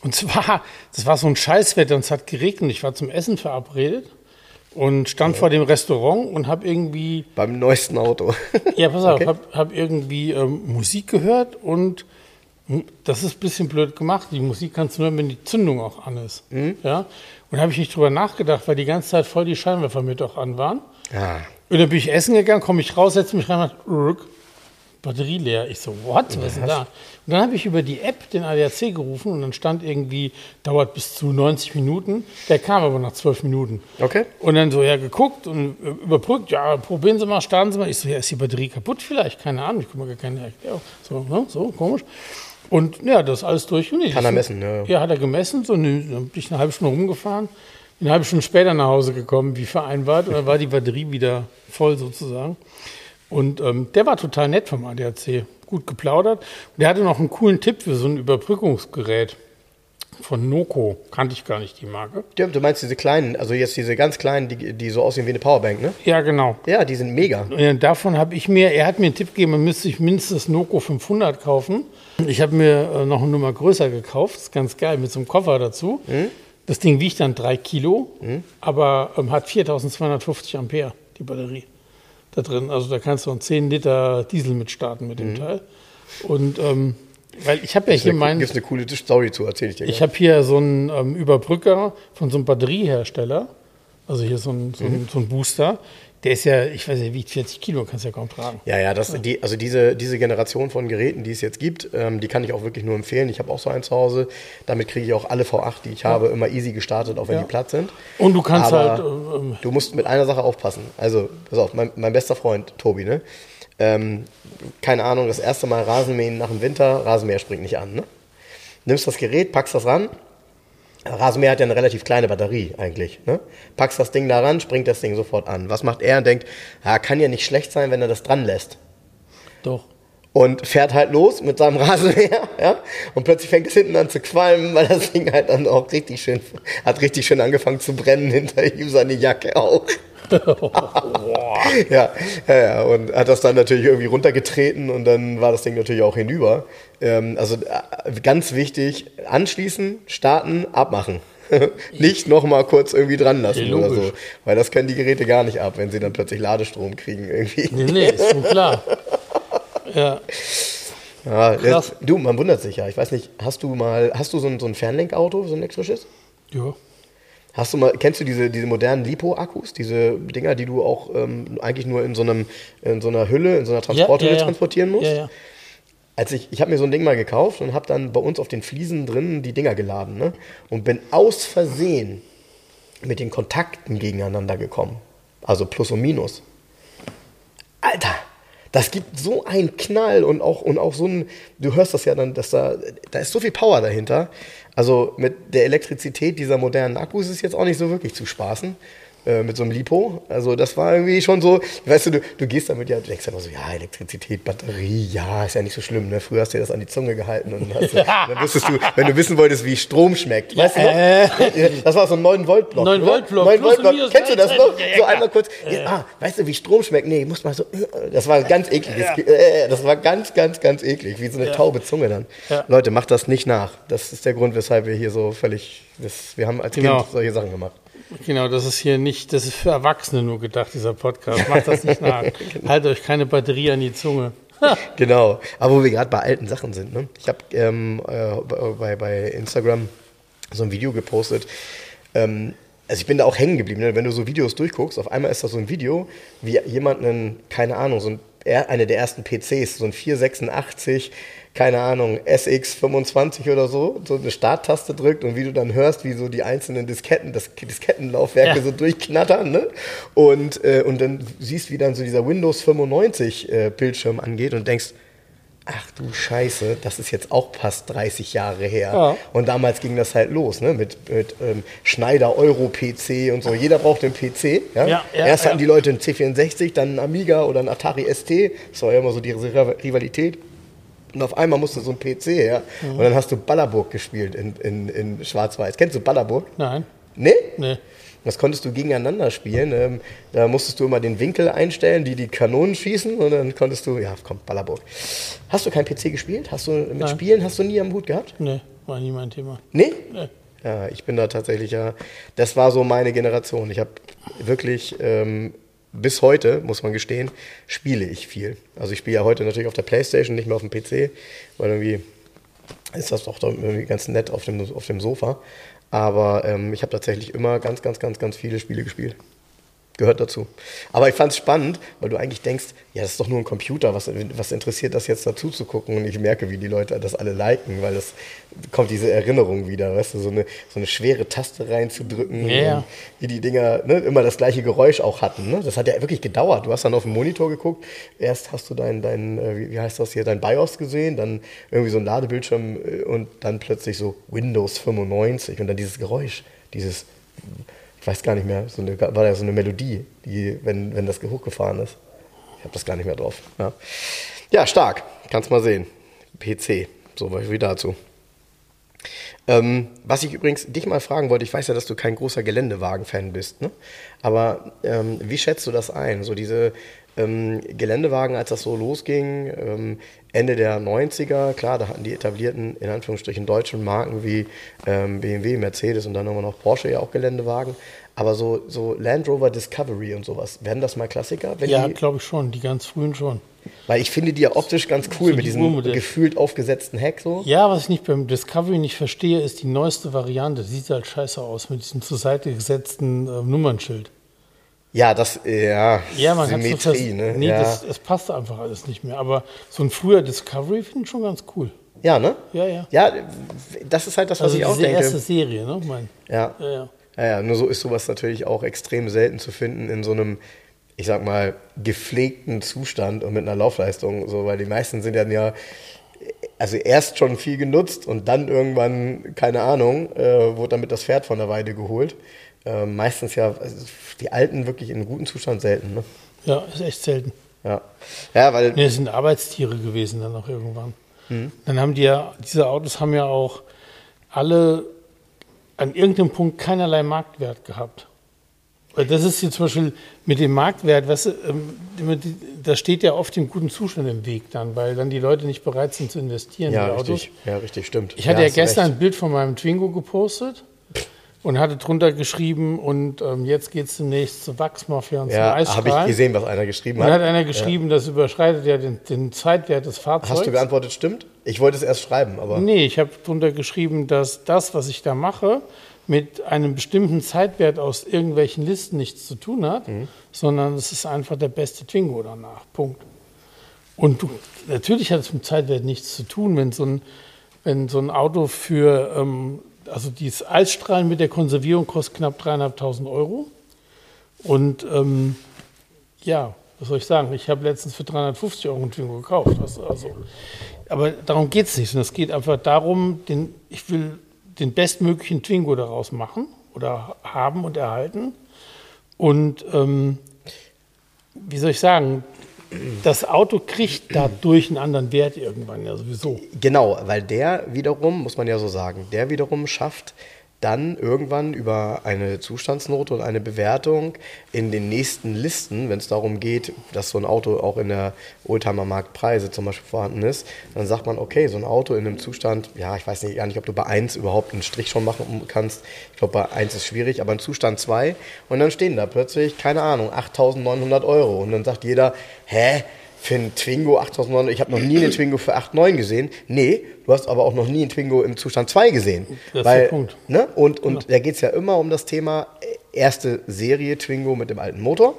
Und zwar, das war so ein Scheißwetter und es hat geregnet. Ich war zum Essen verabredet und stand vor dem Restaurant und habe irgendwie, Beim neuesten Auto. ja, pass auf, Okay. habe hab irgendwie ähm, Musik gehört und das ist ein bisschen blöd gemacht. Die Musik kannst du nur, wenn die Zündung auch an ist. Mhm. Ja? Und habe ich nicht drüber nachgedacht, weil die ganze Zeit voll die Scheinwerfer mit auch an waren. ja. Und dann bin ich essen gegangen, komme ich raus, setze mich rein und rück, Batterie leer. Ich so, what? Was ist denn da? Und dann habe ich über die App den ADAC gerufen und dann stand irgendwie, dauert bis zu 90 Minuten. Der kam aber nach 12 Minuten. Okay. Und dann so, ja, geguckt und äh, überbrückt, ja, probieren Sie mal, starten Sie mal. Ich so, ja, ist die Batterie kaputt vielleicht? Keine Ahnung, ich komme gar keine Erklärung. So, ne? so, komisch. Und ja, das ist alles durch. Kann er messen, ja. Ja, hat er gemessen. So, ne, dann bin ich eine halbe Stunde rumgefahren. Eine halbe Stunde später nach Hause gekommen, wie vereinbart. Und dann war die Batterie wieder voll sozusagen. Und ähm, der war total nett vom ADAC. Gut geplaudert. Und der hatte noch einen coolen Tipp für so ein Überbrückungsgerät von Noco. Kannte ich gar nicht die Marke. Ja, Du meinst diese kleinen, also jetzt diese ganz kleinen, die, die so aussehen wie eine Powerbank, ne? Ja, genau. Ja, die sind mega. Und davon habe ich mir, er hat mir einen Tipp gegeben, man müsste sich mindestens Noco 500 kaufen. Ich habe mir äh, noch eine Nummer größer gekauft, ist ganz geil, mit so einem Koffer dazu. Das Ding wiegt dann drei Kilo, aber ähm, hat 4250 Ampere, die Batterie da drin. Also da kannst du einen 10 Liter Diesel mit starten mit dem Teil. Und ähm, weil ich habe ja hier meinen... Gibt eine coole Story zu, erzähl ich dir. Ich gleich. habe hier so einen ähm, Überbrücker von so einem Batteriehersteller. Also hier so ein, so, ein, so ein Booster. Der ist ja, ich weiß nicht, wiegt 40 Kilo, kannst ja kaum tragen. Ja, ja, das, die, also diese, diese Generation von Geräten, die es jetzt gibt, ähm, die kann ich auch wirklich nur empfehlen. Ich habe auch so einen zu Hause. Damit kriege ich auch alle V8, die ich habe, immer easy gestartet, auch wenn Ja. die platt sind. Und du kannst Aber halt, äh, ähm, du musst mit einer Sache aufpassen. Also, pass auf, mein, mein bester Freund, Tobi, ne? Ähm, keine Ahnung, das erste Mal Rasenmähen nach dem Winter, Rasenmäher springt nicht an, ne? Nimmst das Gerät, packst das ran. Rasenmäher hat ja eine relativ kleine Batterie eigentlich. Ne? Packst das Ding da ran, springt das Ding sofort an. Was macht er? Und denkt, ja, kann ja nicht schlecht sein, wenn er das dran lässt. doch. Und fährt halt los mit seinem Rasenmäher, ja. Und plötzlich fängt es hinten an zu qualmen, weil das Ding halt dann auch richtig schön, hat richtig schön angefangen zu brennen hinter ihm, seine Jacke auch. Ja, ja, ja, und hat das dann natürlich irgendwie runtergetreten und dann war das Ding natürlich auch hinüber. Ähm, also äh, ganz wichtig, anschließen, starten, abmachen. nicht nochmal kurz irgendwie dran lassen Ja, oder so. Weil das können die Geräte gar nicht ab, wenn sie dann plötzlich Ladestrom kriegen irgendwie. Nee, nee, ist schon klar. Ja, Ja, jetzt, du, man wundert sich ja. Ich weiß nicht, hast du mal, hast du so ein, so ein Fernlenkauto, so ein elektrisches? ja. Hast du mal, kennst du diese, diese modernen Lipo-Akkus, diese Dinger, die du auch ähm, eigentlich nur in so, einem, in so einer Hülle, in so einer Transporthülle ja, ja. transportieren musst? Ja, ja. Als ich, ich habe mir so ein Ding mal gekauft und habe dann bei uns auf den Fliesen drin die Dinger geladen ne? und bin aus Versehen mit den Kontakten gegeneinander gekommen. Also Plus und Minus. Alter, das gibt so einen Knall und auch, und auch so ein, du hörst das ja dann, dass da, da ist so viel Power dahinter. Also mit der Elektrizität dieser modernen Akkus ist jetzt auch nicht so wirklich zu spaßen. Äh, mit so einem Lipo. Also das war irgendwie schon so, weißt du, du, du gehst damit ja, du denkst immer so, ja, Elektrizität, Batterie, ja, ist ja nicht so schlimm. Ne? Früher hast du dir das an die Zunge gehalten und hast, dann wusstest du, wenn du wissen wolltest, wie Strom schmeckt, weißt du noch? Äh. Das war so ein 9-Volt-Block. 9 Volt Block, 9 plus Volt und Block. minus Kennst du das noch? Ja, So ja, einmal kurz, ah, weißt du, wie Strom schmeckt? Nee, muss mal so, das war ganz eklig. Äh, Das war ganz, ganz, ganz eklig, wie so eine taube Zunge dann. Ja. Leute, macht das nicht nach. Das ist der Grund, weshalb wir hier so völlig, das, wir haben als Genau. Kind solche Sachen gemacht. Genau, das ist hier nicht, das ist für Erwachsene nur gedacht, dieser Podcast. Macht das nicht nach. Haltet euch keine Batterie an die Zunge. Genau. Aber wo wir gerade bei alten Sachen sind, ne? Ich habe ähm, äh, bei, bei Instagram so ein Video gepostet. Ähm, also ich bin da auch hängen geblieben. Ne? Wenn du so Videos durchguckst, auf einmal ist da so ein Video, wie jemand einen, keine Ahnung, so ein, eine der ersten PCs, so ein 486, keine Ahnung, SX25 oder so, so eine Starttaste drückt und wie du dann hörst, wie so die einzelnen Disketten, das Diskettenlaufwerke Ja. so durchknattern, ne? Und, äh, und dann siehst, wie dann so dieser Windows 95 äh, Bildschirm angeht und denkst, ach du Scheiße, das ist jetzt auch fast 30 Jahre her. Ja. Und damals ging das halt los, ne? Mit, mit ähm, Schneider Euro-PC und so. Jeder brauchte einen PC. Ja? Ja, Erst hatten die Leute einen C64, dann einen Amiga oder einen Atari ST. Das war ja immer so die Rivalität. Und auf einmal musste so ein PC her. Und dann hast du Ballerburg gespielt in, in, in Schwarz-Weiß. Kennst du Ballerburg? Nein, Nee? nee. Das konntest du gegeneinander spielen. Ähm, da musstest du immer den Winkel einstellen, die die Kanonen schießen und dann konntest du, ja, komm, Ballerburg. Hast du kein PC gespielt? Hast du mit Nein. Spielen hast du nie am Hut gehabt? Nee, war nie mein Thema. Nee? Nee. Ja, ich bin da tatsächlich ja, das war so meine Generation. Ich habe wirklich ähm, bis heute, muss man gestehen, spiele ich viel. Also ich spiele ja heute natürlich auf der Playstation, nicht mehr auf dem PC, weil irgendwie ist das doch irgendwie ganz nett auf dem, auf dem Sofa. Aber ähm, ich habe tatsächlich immer ganz, ganz, ganz, ganz viele Spiele gespielt. Gehört dazu. Aber ich fand es spannend, weil du eigentlich denkst, ja, das ist doch nur ein Computer, was, was interessiert das jetzt dazu zu gucken? Und ich merke, wie die Leute das alle liken, weil das kommt diese Erinnerung wieder, weißt du, so eine, so eine schwere Taste reinzudrücken, und wie die Dinger ne, immer das gleiche Geräusch auch hatten. Ne? Das hat ja wirklich gedauert. Du hast dann auf dem Monitor geguckt, erst hast du dein, dein äh, wie- wie heißt das hier, dein BIOS gesehen, dann irgendwie so ein Ladebildschirm äh, und dann plötzlich so Windows 95 und dann dieses Geräusch, dieses ich weiß gar nicht mehr, so eine, war ja so eine Melodie, die, wenn, wenn das hochgefahren ist. Ich habe das gar nicht mehr drauf. Ja, ja stark. Kannst mal sehen. PC. So wie dazu. Ähm, was ich übrigens dich mal fragen wollte, ich weiß ja, dass du kein großer Geländewagen-Fan bist, ne? aber ähm, wie schätzt du das ein? So diese ähm, Geländewagen, als das so losging, ähm, Ende der 90er, klar, da hatten die etablierten, in Anführungsstrichen, deutschen Marken wie ähm, BMW, Mercedes und dann wir noch Porsche ja auch Geländewagen, aber so, so Land Rover Discovery und sowas, werden das mal Klassiker? Ja, glaube ich schon, die ganz frühen schon. weil ich finde die ja optisch ganz cool So mit die diesem Urmodelle. gefühlt aufgesetzten Heck so. Ja, was ich nicht beim Discovery nicht verstehe, ist die neueste Variante. Sieht halt scheiße aus mit diesem zur Seite gesetzten äh, Nummernschild. Ja, das, ja, Ja, man Symmetrie, ne? Nee, ja. das, es passt einfach alles nicht mehr. Aber so ein früher Discovery finde ich schon ganz cool. ja, ne? Ja, ja. Ja, das ist halt das, was Also ich auch denke. erste Serie, ne? Mein, Ja. ja, ja. Ja, ja, nur so ist sowas natürlich auch extrem selten zu finden in so einem, ich sag mal, gepflegten Zustand und mit einer Laufleistung. So, weil die meisten sind dann ja, also erst schon viel genutzt und dann irgendwann, keine Ahnung, äh, wurde damit das Pferd von der Weide geholt. Äh, meistens ja, also die alten wirklich in gutem Zustand selten. Ne? ja, ist echt selten. Ja. ja, weil Nee, es sind Arbeitstiere gewesen dann auch irgendwann. Mhm. Dann haben die ja, diese Autos haben ja auch alle an irgendeinem Punkt keinerlei Marktwert gehabt. Weil das ist jetzt zum Beispiel mit dem Marktwert, weißt du, ähm, das steht ja oft im guten Zustand im Weg dann, weil dann die Leute nicht bereit sind zu investieren ja, in die Autos. richtig, ja, richtig, stimmt. Ich hatte ja, du gestern recht. ein Bild von meinem Twingo gepostet und hatte drunter geschrieben und ähm, jetzt geht es demnächst zur Wachsmafia und zum Ja, habe Eisstrahl. ich gesehen, was einer geschrieben Und dann hat. hat einer geschrieben, das überschreitet ja den, den Zeitwert des Fahrzeugs. Hast du geantwortet, stimmt? Ich wollte es erst schreiben, aber. Nee, ich habe drunter geschrieben, dass das, was ich da mache, mit einem bestimmten Zeitwert aus irgendwelchen Listen nichts zu tun hat, Mhm. sondern es ist einfach der beste Twingo danach. Punkt. Und du, natürlich hat es mit Zeitwert nichts zu tun, wenn so ein, wenn so ein Auto für, ähm, also dieses Eisstrahlen mit der Konservierung kostet knapp 3.500 Euro. Und ähm, ja, was soll ich sagen? Ich habe letztens für 350 Euro einen Twingo gekauft. Also, aber darum geht es nicht. sondern Es geht einfach darum, den, ich will den bestmöglichen Twingo daraus machen oder haben und erhalten. Und ähm, wie soll ich sagen, das Auto kriegt dadurch einen anderen Wert irgendwann ja sowieso. Genau, weil der wiederum, muss man ja so sagen, der wiederum schafft dann irgendwann über eine Zustandsnote und eine Bewertung in den nächsten Listen, wenn es darum geht, dass so ein Auto auch in der Oldtimer-Marktpreise zum Beispiel vorhanden ist, dann sagt man, okay, so ein Auto in einem Zustand, ja, ich weiß nicht, gar nicht, ob du bei 1 überhaupt einen Strich schon machen kannst. Ich glaube, bei 1 ist schwierig, aber in Zustand 2 und dann stehen da plötzlich, keine Ahnung, 8.900 Euro und dann sagt jeder, hä? Für einen Twingo 8900. Ich habe noch nie einen Twingo für 8,9 gesehen. Nee, du hast aber auch noch nie einen Twingo im Zustand 2 gesehen. Das weil, ist der Punkt. Ne? Und, und genau. da geht es ja immer um das Thema äh, erste Serie Twingo mit dem alten Motor.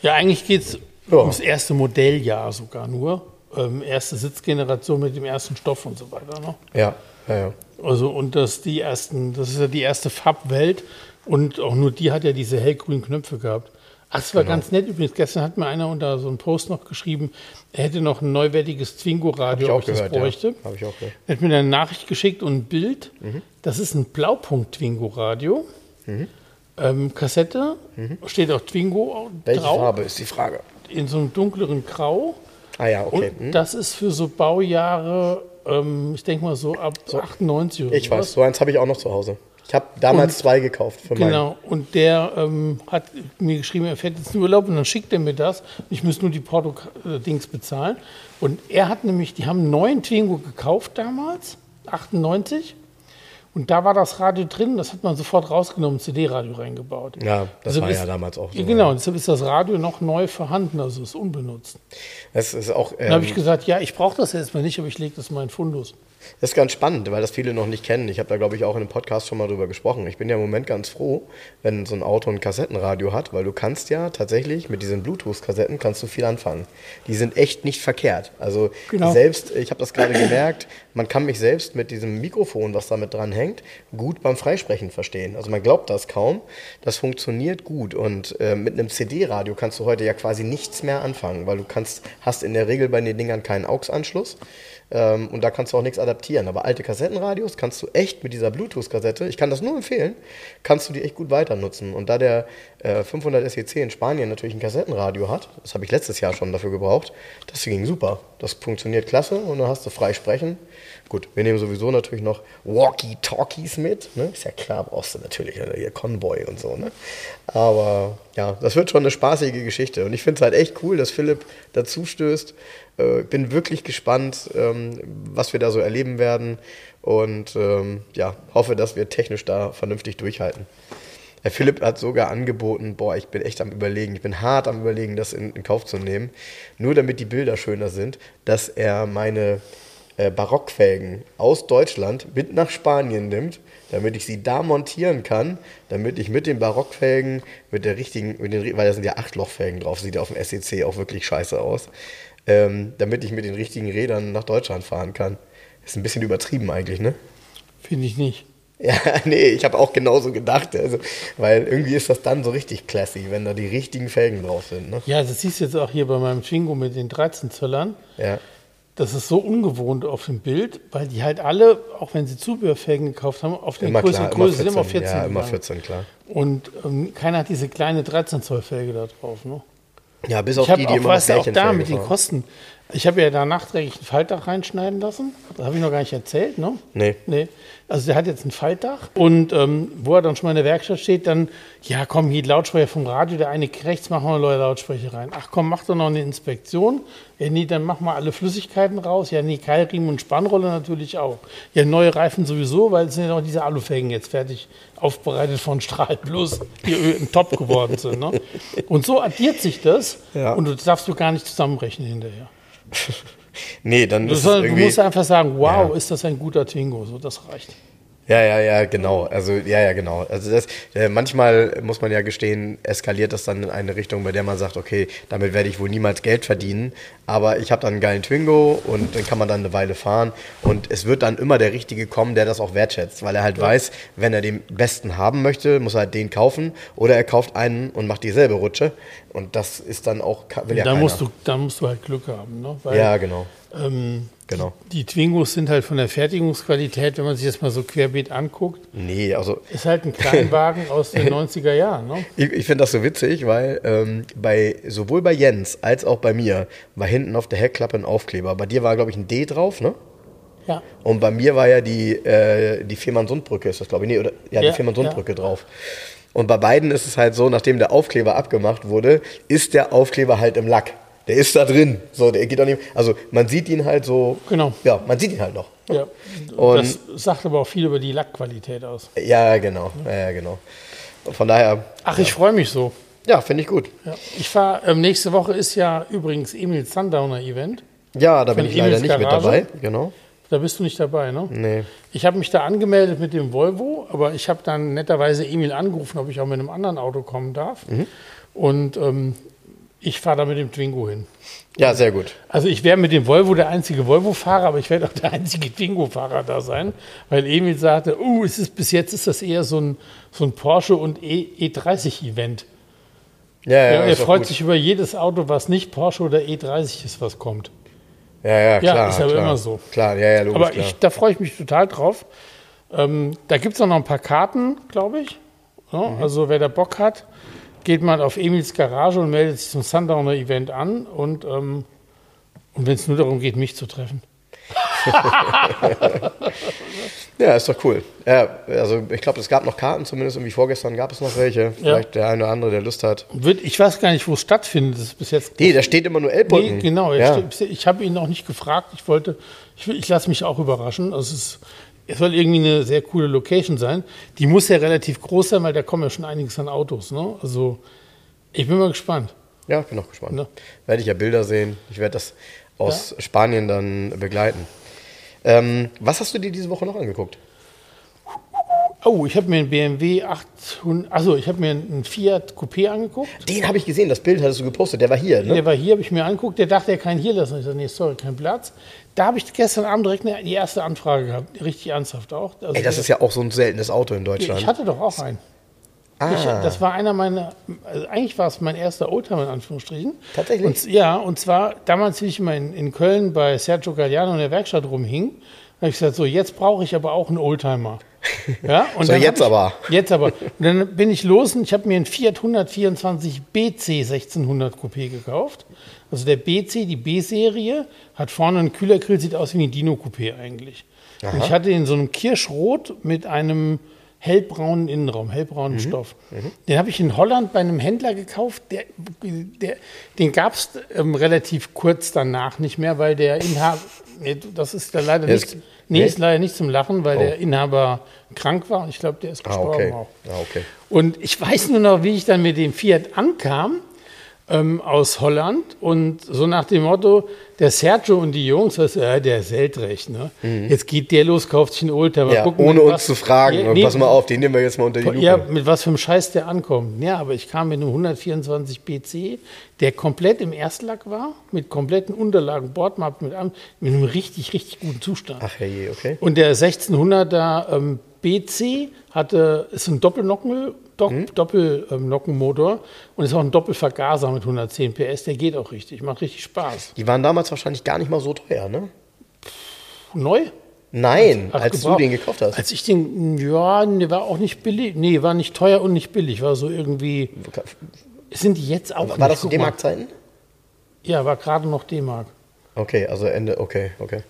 Ja, eigentlich geht es ja. ums erste Modelljahr sogar nur. Ähm, erste Sitzgeneration mit dem ersten Stoff und so weiter. Ne? Ja, ja, ja. Also und das die ersten, das ist ja die erste Fab-Welt und auch nur die hat ja diese hellgrünen Knöpfe gehabt. Das war genau. ganz nett übrigens. Gestern hat mir einer unter so einem Post noch geschrieben, er hätte noch ein neuwertiges Twingo-Radio, ob ich das bräuchte. Ja. Habe ich auch gehört. Er hat mir eine Nachricht geschickt und ein Bild. Mhm. Das ist ein Blaupunkt-Twingo-Radio. Mhm. Ähm, Kassette, mhm. steht auch Twingo Welche drauf. Farbe ist die Frage? In so einem dunkleren Grau. Ah ja, okay. Und mhm. das ist für so Baujahre, ähm, ich denke mal so ab so. 98 oder Ich sowas. weiß, so eins habe ich auch noch zu Hause. Ich habe damals und, zwei gekauft für Genau, meinen. und der ähm, hat mir geschrieben, er fährt jetzt in Urlaub und dann schickt er mir das. Ich muss nur die Porto-Dings bezahlen. Und er hat nämlich, die haben einen neuen Twingo gekauft damals, 98. Und da war das Radio drin, das hat man sofort rausgenommen, CD-Radio reingebaut. Ja, das deshalb war ja damals auch so. Genau, deshalb ist das Radio noch neu vorhanden, also ist unbenutzt. Das ist auch. Ähm, dann habe ich gesagt, ja, ich brauche das jetzt mal nicht, aber ich lege das mal in Fundus. Das ist ganz spannend, weil das viele noch nicht kennen. Ich habe da, glaube ich, auch in einem Podcast schon mal drüber gesprochen. Ich bin ja im Moment ganz froh, wenn so ein Auto ein Kassettenradio hat, weil du kannst ja tatsächlich mit diesen Bluetooth-Kassetten kannst du viel anfangen. Die sind echt nicht verkehrt. Also genau. selbst, ich habe das gerade gemerkt, man kann mich selbst mit diesem Mikrofon, was da mit dran hängt, gut beim Freisprechen verstehen. Also man glaubt das kaum. Das funktioniert gut. Und äh, mit einem CD-Radio kannst du heute ja quasi nichts mehr anfangen, weil du kannst, hast in der Regel bei den Dingern keinen AUX-Anschluss. Ähm, und da kannst du auch nichts adaptieren. Aber alte Kassettenradios kannst du echt mit dieser Bluetooth-Kassette, ich kann das nur empfehlen, kannst du die echt gut weiter nutzen. Und da der äh, 500 SEC in Spanien natürlich ein Kassettenradio hat, das habe ich letztes Jahr schon dafür gebraucht, das ging super. Das funktioniert klasse und dann hast du frei sprechen. Gut, wir nehmen sowieso natürlich noch Walkie-Talkies mit. Ne? Ist ja klar, brauchst du natürlich äh, hier Convoy und so. Ne? Aber ja, das wird schon eine spaßige Geschichte. Und ich finde es halt echt cool, dass Philipp dazu stößt. Äh, bin wirklich gespannt, ähm, was wir da so erleben werden. Und ähm, ja, hoffe, dass wir technisch da vernünftig durchhalten. Herr Philipp hat sogar angeboten, boah, ich bin echt am Überlegen, ich bin hart am Überlegen, das in, in Kauf zu nehmen, nur damit die Bilder schöner sind, dass er meine äh, Barockfelgen aus Deutschland mit nach Spanien nimmt, damit ich sie da montieren kann, damit ich mit den Barockfelgen, mit der richtigen, mit den, weil da sind ja Achtlochfelgen drauf, sieht auf dem SEC auch wirklich scheiße aus, ähm, damit ich mit den richtigen Rädern nach Deutschland fahren kann. Ist ein bisschen übertrieben eigentlich, ne? Finde ich nicht. Ja, nee, ich habe auch genauso gedacht. Also, weil irgendwie ist das dann so richtig classy, wenn da die richtigen Felgen drauf sind. Ne? Ja, das siehst du jetzt auch hier bei meinem Twingo mit den 13 Zöllern. Ja. Das ist so ungewohnt auf dem Bild, weil die halt alle, auch wenn sie Zubehörfelgen gekauft haben, auf den größeren Größe sind immer 14. Ja, immer 14, klar. Und ähm, keiner hat diese kleine 13 Zoll Felge da drauf. Ne? Ja, bis auf ich die, die auch, immer weißt, auch da mit den Kosten. Ich habe ja da nachträglich ein Faltdach reinschneiden lassen. Das habe ich noch gar nicht erzählt, ne? Nee. Nee. Also der hat jetzt ein Faltdach und ähm, wo er dann schon mal in der Werkstatt steht, dann, ja komm, hier die Lautsprecher vom Radio, der eine rechts, machen wir neue Lautsprecher rein. Ach komm, mach doch noch eine Inspektion. Ja, nee, dann mach mal alle Flüssigkeiten raus. Ja, nee, Keilriemen und Spannrolle natürlich auch. Ja, neue Reifen sowieso, weil es sind ja auch diese Alufelgen jetzt fertig aufbereitet von Strahl Plus, die ein Top geworden sind. Ne? Und so addiert sich das ja. und das darfst du gar nicht zusammenrechnen hinterher. nee, dann du, soll, du musst einfach sagen, wow, ja. ist das ein guter Twingo, so das reicht. Ja, ja, ja, genau. Also ja, ja, genau. Also das äh, manchmal muss man ja gestehen, eskaliert das dann in eine Richtung, bei der man sagt, okay, damit werde ich wohl niemals Geld verdienen, aber ich habe dann einen geilen Twingo und den kann man dann eine Weile fahren und es wird dann immer der richtige kommen, der das auch wertschätzt, weil er halt ja. weiß, wenn er den besten haben möchte, muss er halt den kaufen oder er kauft einen und macht dieselbe Rutsche und das ist dann auch will ja da musst du da musst du halt Glück haben, ne? Weil, ja, genau ähm, Genau. die Twingos sind halt von der Fertigungsqualität, wenn man sich das mal so querbeet anguckt, Nee, also ist halt ein Kleinwagen aus den 90er Jahren. Ne? ich, ich finde das so witzig, weil ähm, bei sowohl bei Jens als auch bei mir war hinten auf der Heckklappe ein Aufkleber. Bei dir war, glaube ich, ein D drauf, ne? Ja. Und bei mir war ja die, äh, die Fehmarn-Sundbrücke, ist das, glaube ich. Nee, oder, ja, die Ja, Fehmarn-Sundbrücke drauf. Und bei beiden ist es halt so, nachdem der Aufkleber abgemacht wurde, ist der Aufkleber halt im Lack. Der ist da drin. So, der geht auch nicht. Also man sieht ihn halt so. Genau. Ja, man sieht ihn halt noch. ja. Und- das sagt aber auch viel über die Lackqualität aus. Ja, genau. Ja, ja genau. Von daher, Ach, ich freue mich so. ja, finde ich gut. Ja. Ich fahre, ähm, nächste Woche ist ja übrigens Emil Sundowner Event. Ja, da bin ich leider Emils nicht mit Garage? dabei. Genau. Da bist du nicht dabei, ne? Nee. Ich habe mich da angemeldet mit dem Volvo, aber ich habe dann netterweise Emil angerufen, ob ich auch mit einem anderen Auto kommen darf. Mhm. Und ähm, ich fahre da mit dem Twingo hin. Ja, sehr gut. Also ich wäre mit dem Volvo der einzige Volvo-Fahrer, aber ich werde auch der einzige Twingo-Fahrer da sein, weil Emil sagte, uh, es ist, bis jetzt ist das eher so ein, so ein Porsche und e E30-Event. Ja, ja, Ja, er doch freut sich über jedes Auto, was nicht Porsche oder E30 ist, was kommt. Ja, ja, klar. ist aber klar. immer so. Klar, ja, ja, logisch. Aber ich, da freue ich mich total drauf. Ähm, da gibt es auch noch ein paar Karten, glaube ich. Ja, Mhm. Also wer da Bock hat, geht mal auf Emils Garage und meldet sich zum Sundowner-Event an. Und, ähm, und wenn es nur darum geht, mich zu treffen. Ja, ist doch cool. Ja, also ich glaube, es gab noch Karten, zumindest irgendwie vorgestern gab es noch welche. Vielleicht der eine oder andere, der Lust hat. Wird, ich weiß gar nicht, wo es stattfindet. Das ist bis jetzt. Nee, da steht immer nur Elbbrücken. Nee, genau. Ja. Ich habe ihn noch nicht gefragt. Ich wollte, ich, ich lasse mich auch überraschen. Also es, ist, es soll irgendwie eine sehr coole Location sein. Die muss ja relativ groß sein, weil da kommen ja schon einiges an Autos. Ne? Also ich bin mal gespannt. ja, ich bin auch gespannt. Ne? Werde ich ja Bilder sehen. Ich werde das aus Spanien dann begleiten. Ähm, was hast du dir diese Woche noch angeguckt? Oh, ich habe mir einen BMW 800, also ich habe mir einen Fiat Coupé angeguckt. Den habe ich gesehen, das Bild hattest du gepostet, der war hier, ne? Der war hier, habe ich mir angeguckt. Der dachte, er kann hier lassen. Ich sagte, nee, sorry, kein Platz. Da habe ich gestern Abend direkt eine, die erste Anfrage gehabt. Richtig ernsthaft auch. Also Ey, das ist ja auch so ein seltenes Auto in Deutschland. ich hatte doch auch einen. ah, Ich, das war einer meiner, also eigentlich war es mein erster Oldtimer in Anführungsstrichen. Tatsächlich? Und, ja, und zwar damals, wie ich mal in, in Köln bei Sergio Galliano in der Werkstatt rumhing, habe ich gesagt, so jetzt brauche ich aber auch einen Oldtimer. Ja, und So, jetzt ich, aber. Jetzt aber. Und dann bin ich los und ich habe mir einen Fiat 124 BC 1600 Coupé gekauft. Also der BC, die B-Serie, hat vorne einen Kühlergrill, sieht aus wie ein Dino Coupé eigentlich. Und ich hatte in so einem Kirschrot mit einem hellbraunen Innenraum, hellbraunen Stoff. Den habe ich in Holland bei einem Händler gekauft. Der, der, den gab es ähm, relativ kurz danach nicht mehr, weil der Inhaber, nee, das ist ja leider Der nicht, nee, nee? ist leider nicht zum Lachen, weil Oh. der Inhaber krank war und ich glaube, der ist ah, gestorben okay. auch. Ah, okay. Und ich weiß nur noch, wie ich dann mit dem Fiat ankam ähm, aus Holland und so nach dem Motto, der Sergio und die Jungs, was, äh, der ist Weltrecht, ne? Jetzt geht der los, kauft sich einen Oldtimer. Mhm. Ja, gucken, ohne uns was- zu fragen. Ja, nee, pass mal auf, den nehmen wir jetzt mal unter die Lupe. ja, mit was für einem Scheiß der ankommt. Ja, aber ich kam mit einem 124 BC, der komplett im Erstlack war, mit kompletten Unterlagen, Bordmappe, mit, mit einem richtig, richtig guten Zustand. Ach herrje, okay. Und der 1600er ähm, BC hatte, ist ein Doppelnocken, Do Mhm. Doppelnockenmotor und ist auch ein Doppelvergaser mit 110 PS. Der geht auch richtig, macht richtig Spaß. Die waren damals wahrscheinlich gar nicht mal so teuer, ne? Neu? Nein, Ach, als gebraucht. du den gekauft hast. Als ich den, ja, der war auch nicht billig. Nee, war nicht teuer und nicht billig. War so irgendwie, sind die jetzt auch War nicht, das zu mal. D-Mark-Zeiten? Ja, war gerade noch D-Mark. Okay, also Ende, okay, okay.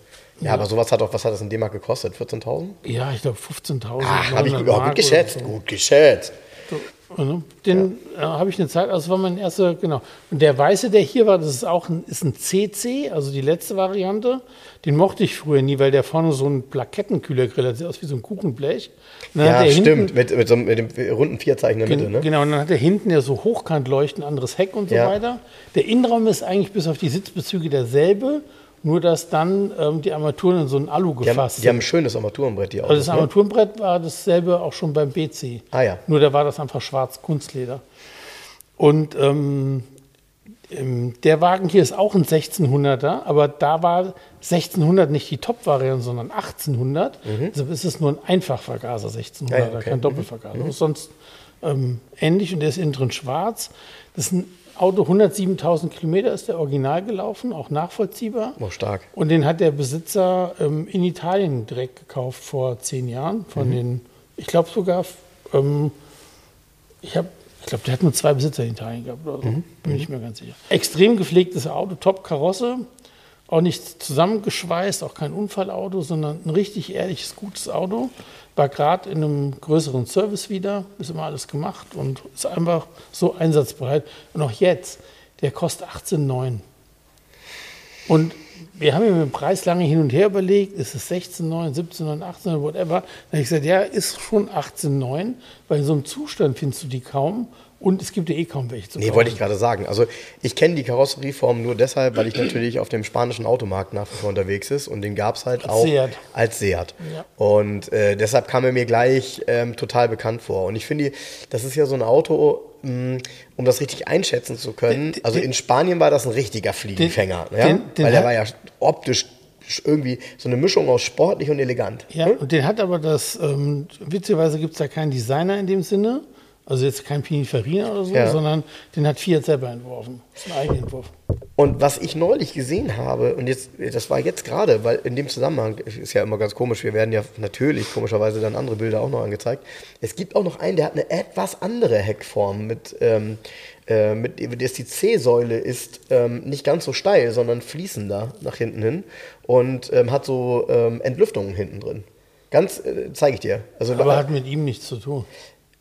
Ja, aber sowas hat auch, was hat das in D-Mark gekostet? 14.000? Ja, ich glaube 15.000. Ah, habe ich 900 gut, geschätzt. so. Gut geschätzt. So? Den äh, habe ich eine Zeit, also war mein erster, genau. Und der weiße, der hier war, das ist auch ein, ist ein CC, also die letzte Variante. Den mochte ich früher nie, weil der vorne so ein Plakettenkühlergrill hat, sieht aus wie so ein Kuchenblech. Ja, stimmt. Hinten, Mit, mit, so, mit dem runden Vierzeichen in der Mitte, ne? Genau, und dann hat er hinten ja so Hochkantleuchten, anderes Heck und so Ja. weiter. Der Innenraum ist eigentlich bis auf die Sitzbezüge derselbe, nur dass dann ähm, die Armaturen in so ein Alu Die haben, gefasst die haben ein schönes Armaturenbrett, die also Autos. das ne? Armaturenbrett war dasselbe auch schon beim BC. Ah ja. Nur da war das einfach schwarz Kunstleder. Und ähm, ähm, der Wagen hier ist auch ein 1600er, aber da war 1600 nicht die Top-Variante, sondern 1800. Deshalb ist es nur ein Einfachvergaser 1600er, Mhm. Ja, okay. kein Doppelvergaser. Sonst ähm, ähnlich und der ist innen drin schwarz. Das ist ein Auto 107.000 Kilometer ist der Original gelaufen, auch nachvollziehbar. Oh, stark. Und den hat der Besitzer ähm, in Italien direkt gekauft vor zehn Jahren. Von den, ich glaube sogar, ähm, ich habe, ich glaube, der hat nur zwei Besitzer in Italien gehabt oder so. Bin ich mir ganz sicher. Extrem gepflegtes Auto, Top-Karosse. Auch nicht zusammengeschweißt, auch kein Unfallauto, sondern ein richtig ehrliches, gutes Auto. War gerade in einem größeren Service wieder, ist immer alles gemacht und ist einfach so einsatzbereit. Und auch jetzt, der kostet 18,9. Und wir haben ja mit dem Preis lange hin und her überlegt, ist es 16,9, 17,9, 18,9, whatever. Dann habe ich gesagt, ja, ist schon 18,9, weil in so einem Zustand findest du die kaum und es gibt ja eh kaum welche zu Nee, kaufen. wollte ich gerade sagen. Also ich kenne die Karosserieform nur deshalb, weil ich natürlich auf dem spanischen Automarkt nach wie vor unterwegs ist und den gab es halt auch Seat. als Seat. Ja. Und äh, deshalb kam er mir gleich ähm, total bekannt vor. Und ich finde, das ist ja so ein Auto, mh, um das richtig einschätzen zu können. Den- Also in Spanien war das ein richtiger Fliegenfänger. Den- ja? den- weil der war ja optisch irgendwie so eine Mischung aus sportlich und elegant. Ja, und den hat aber das, ähm, witzigerweise gibt es da keinen Designer in dem Sinne, also jetzt kein Pininfarina oder so, Ja. sondern den hat Fiat selber entworfen. Das ist ein Eigenentwurf. Und was ich neulich gesehen habe, und jetzt, das war jetzt gerade, weil in dem Zusammenhang ist ja immer ganz komisch, wir werden ja natürlich komischerweise dann andere Bilder auch noch angezeigt. Es gibt auch noch einen, der hat eine etwas andere Heckform mit, ähm, äh, mit dass die C-Säule ist ähm, nicht ganz so steil, sondern fließender nach hinten hin und ähm, hat so ähm, Entlüftungen hinten drin. Ganz, äh, zeige ich dir. Also, Aber hat mit ihm nichts zu tun.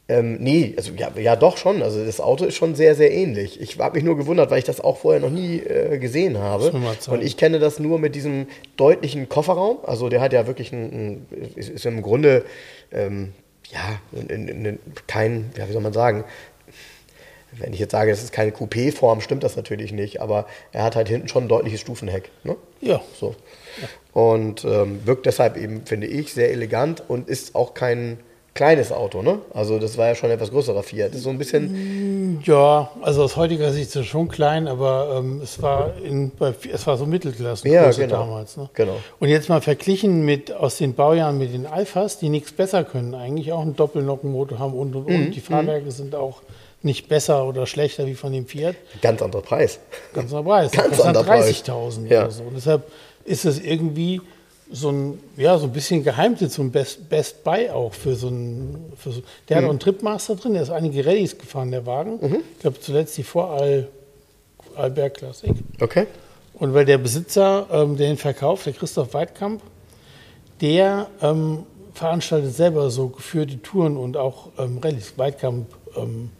Ähm, nee, also ja, ja doch schon. Also das Auto ist schon sehr, sehr ähnlich. Ich habe mich nur gewundert, weil ich das auch vorher noch nie äh, gesehen habe. Und ich kenne das nur mit diesem deutlichen Kofferraum. Also der hat ja wirklich ein, ein ist, ist im Grunde ähm, ja in, in, in, kein, ja, wie soll man sagen, wenn ich jetzt sage, es ist keine Coupé-Form, stimmt das natürlich nicht, aber er hat halt hinten schon ein deutliches Stufenheck. Ne? Ja. So. Und ähm, wirkt deshalb eben, finde ich, sehr elegant und ist auch kein kleines Auto. Ne? Also das war ja schon ein etwas größerer Fiat. Das ist so ein bisschen, Ja, also aus heutiger Sicht ist es schon klein, aber ähm, es, war in, bei, es war so Mittelklasse Ja, genau. damals. Ne? Genau. Und jetzt mal verglichen mit aus den Baujahren mit den Alphas, die nichts besser können, eigentlich auch einen Doppelnockenmotor haben und und Mhm, und. Die Fahrwerke sind auch nicht besser oder schlechter wie von dem Fiat. ganz anderer Preis. Ganz anderer Preis. Ganz das anderer Preis. 30.000 Ja. oder so. Und deshalb ist es irgendwie so ein, ja, so ein bisschen Geheimtipp, so ein Best, Best Buy auch für so ein. Für so, der Mhm. hat auch einen Tripmaster drin, der ist einige Rallyes gefahren, der Wagen. Ich glaube zuletzt die Vorarl Arlberg Classic. Okay. Und weil der Besitzer, ähm, der ihn verkauft, der Christoph Weidkamp, der ähm, veranstaltet selber so geführte Touren und auch ähm, Rallyes. Weidkamp ähm,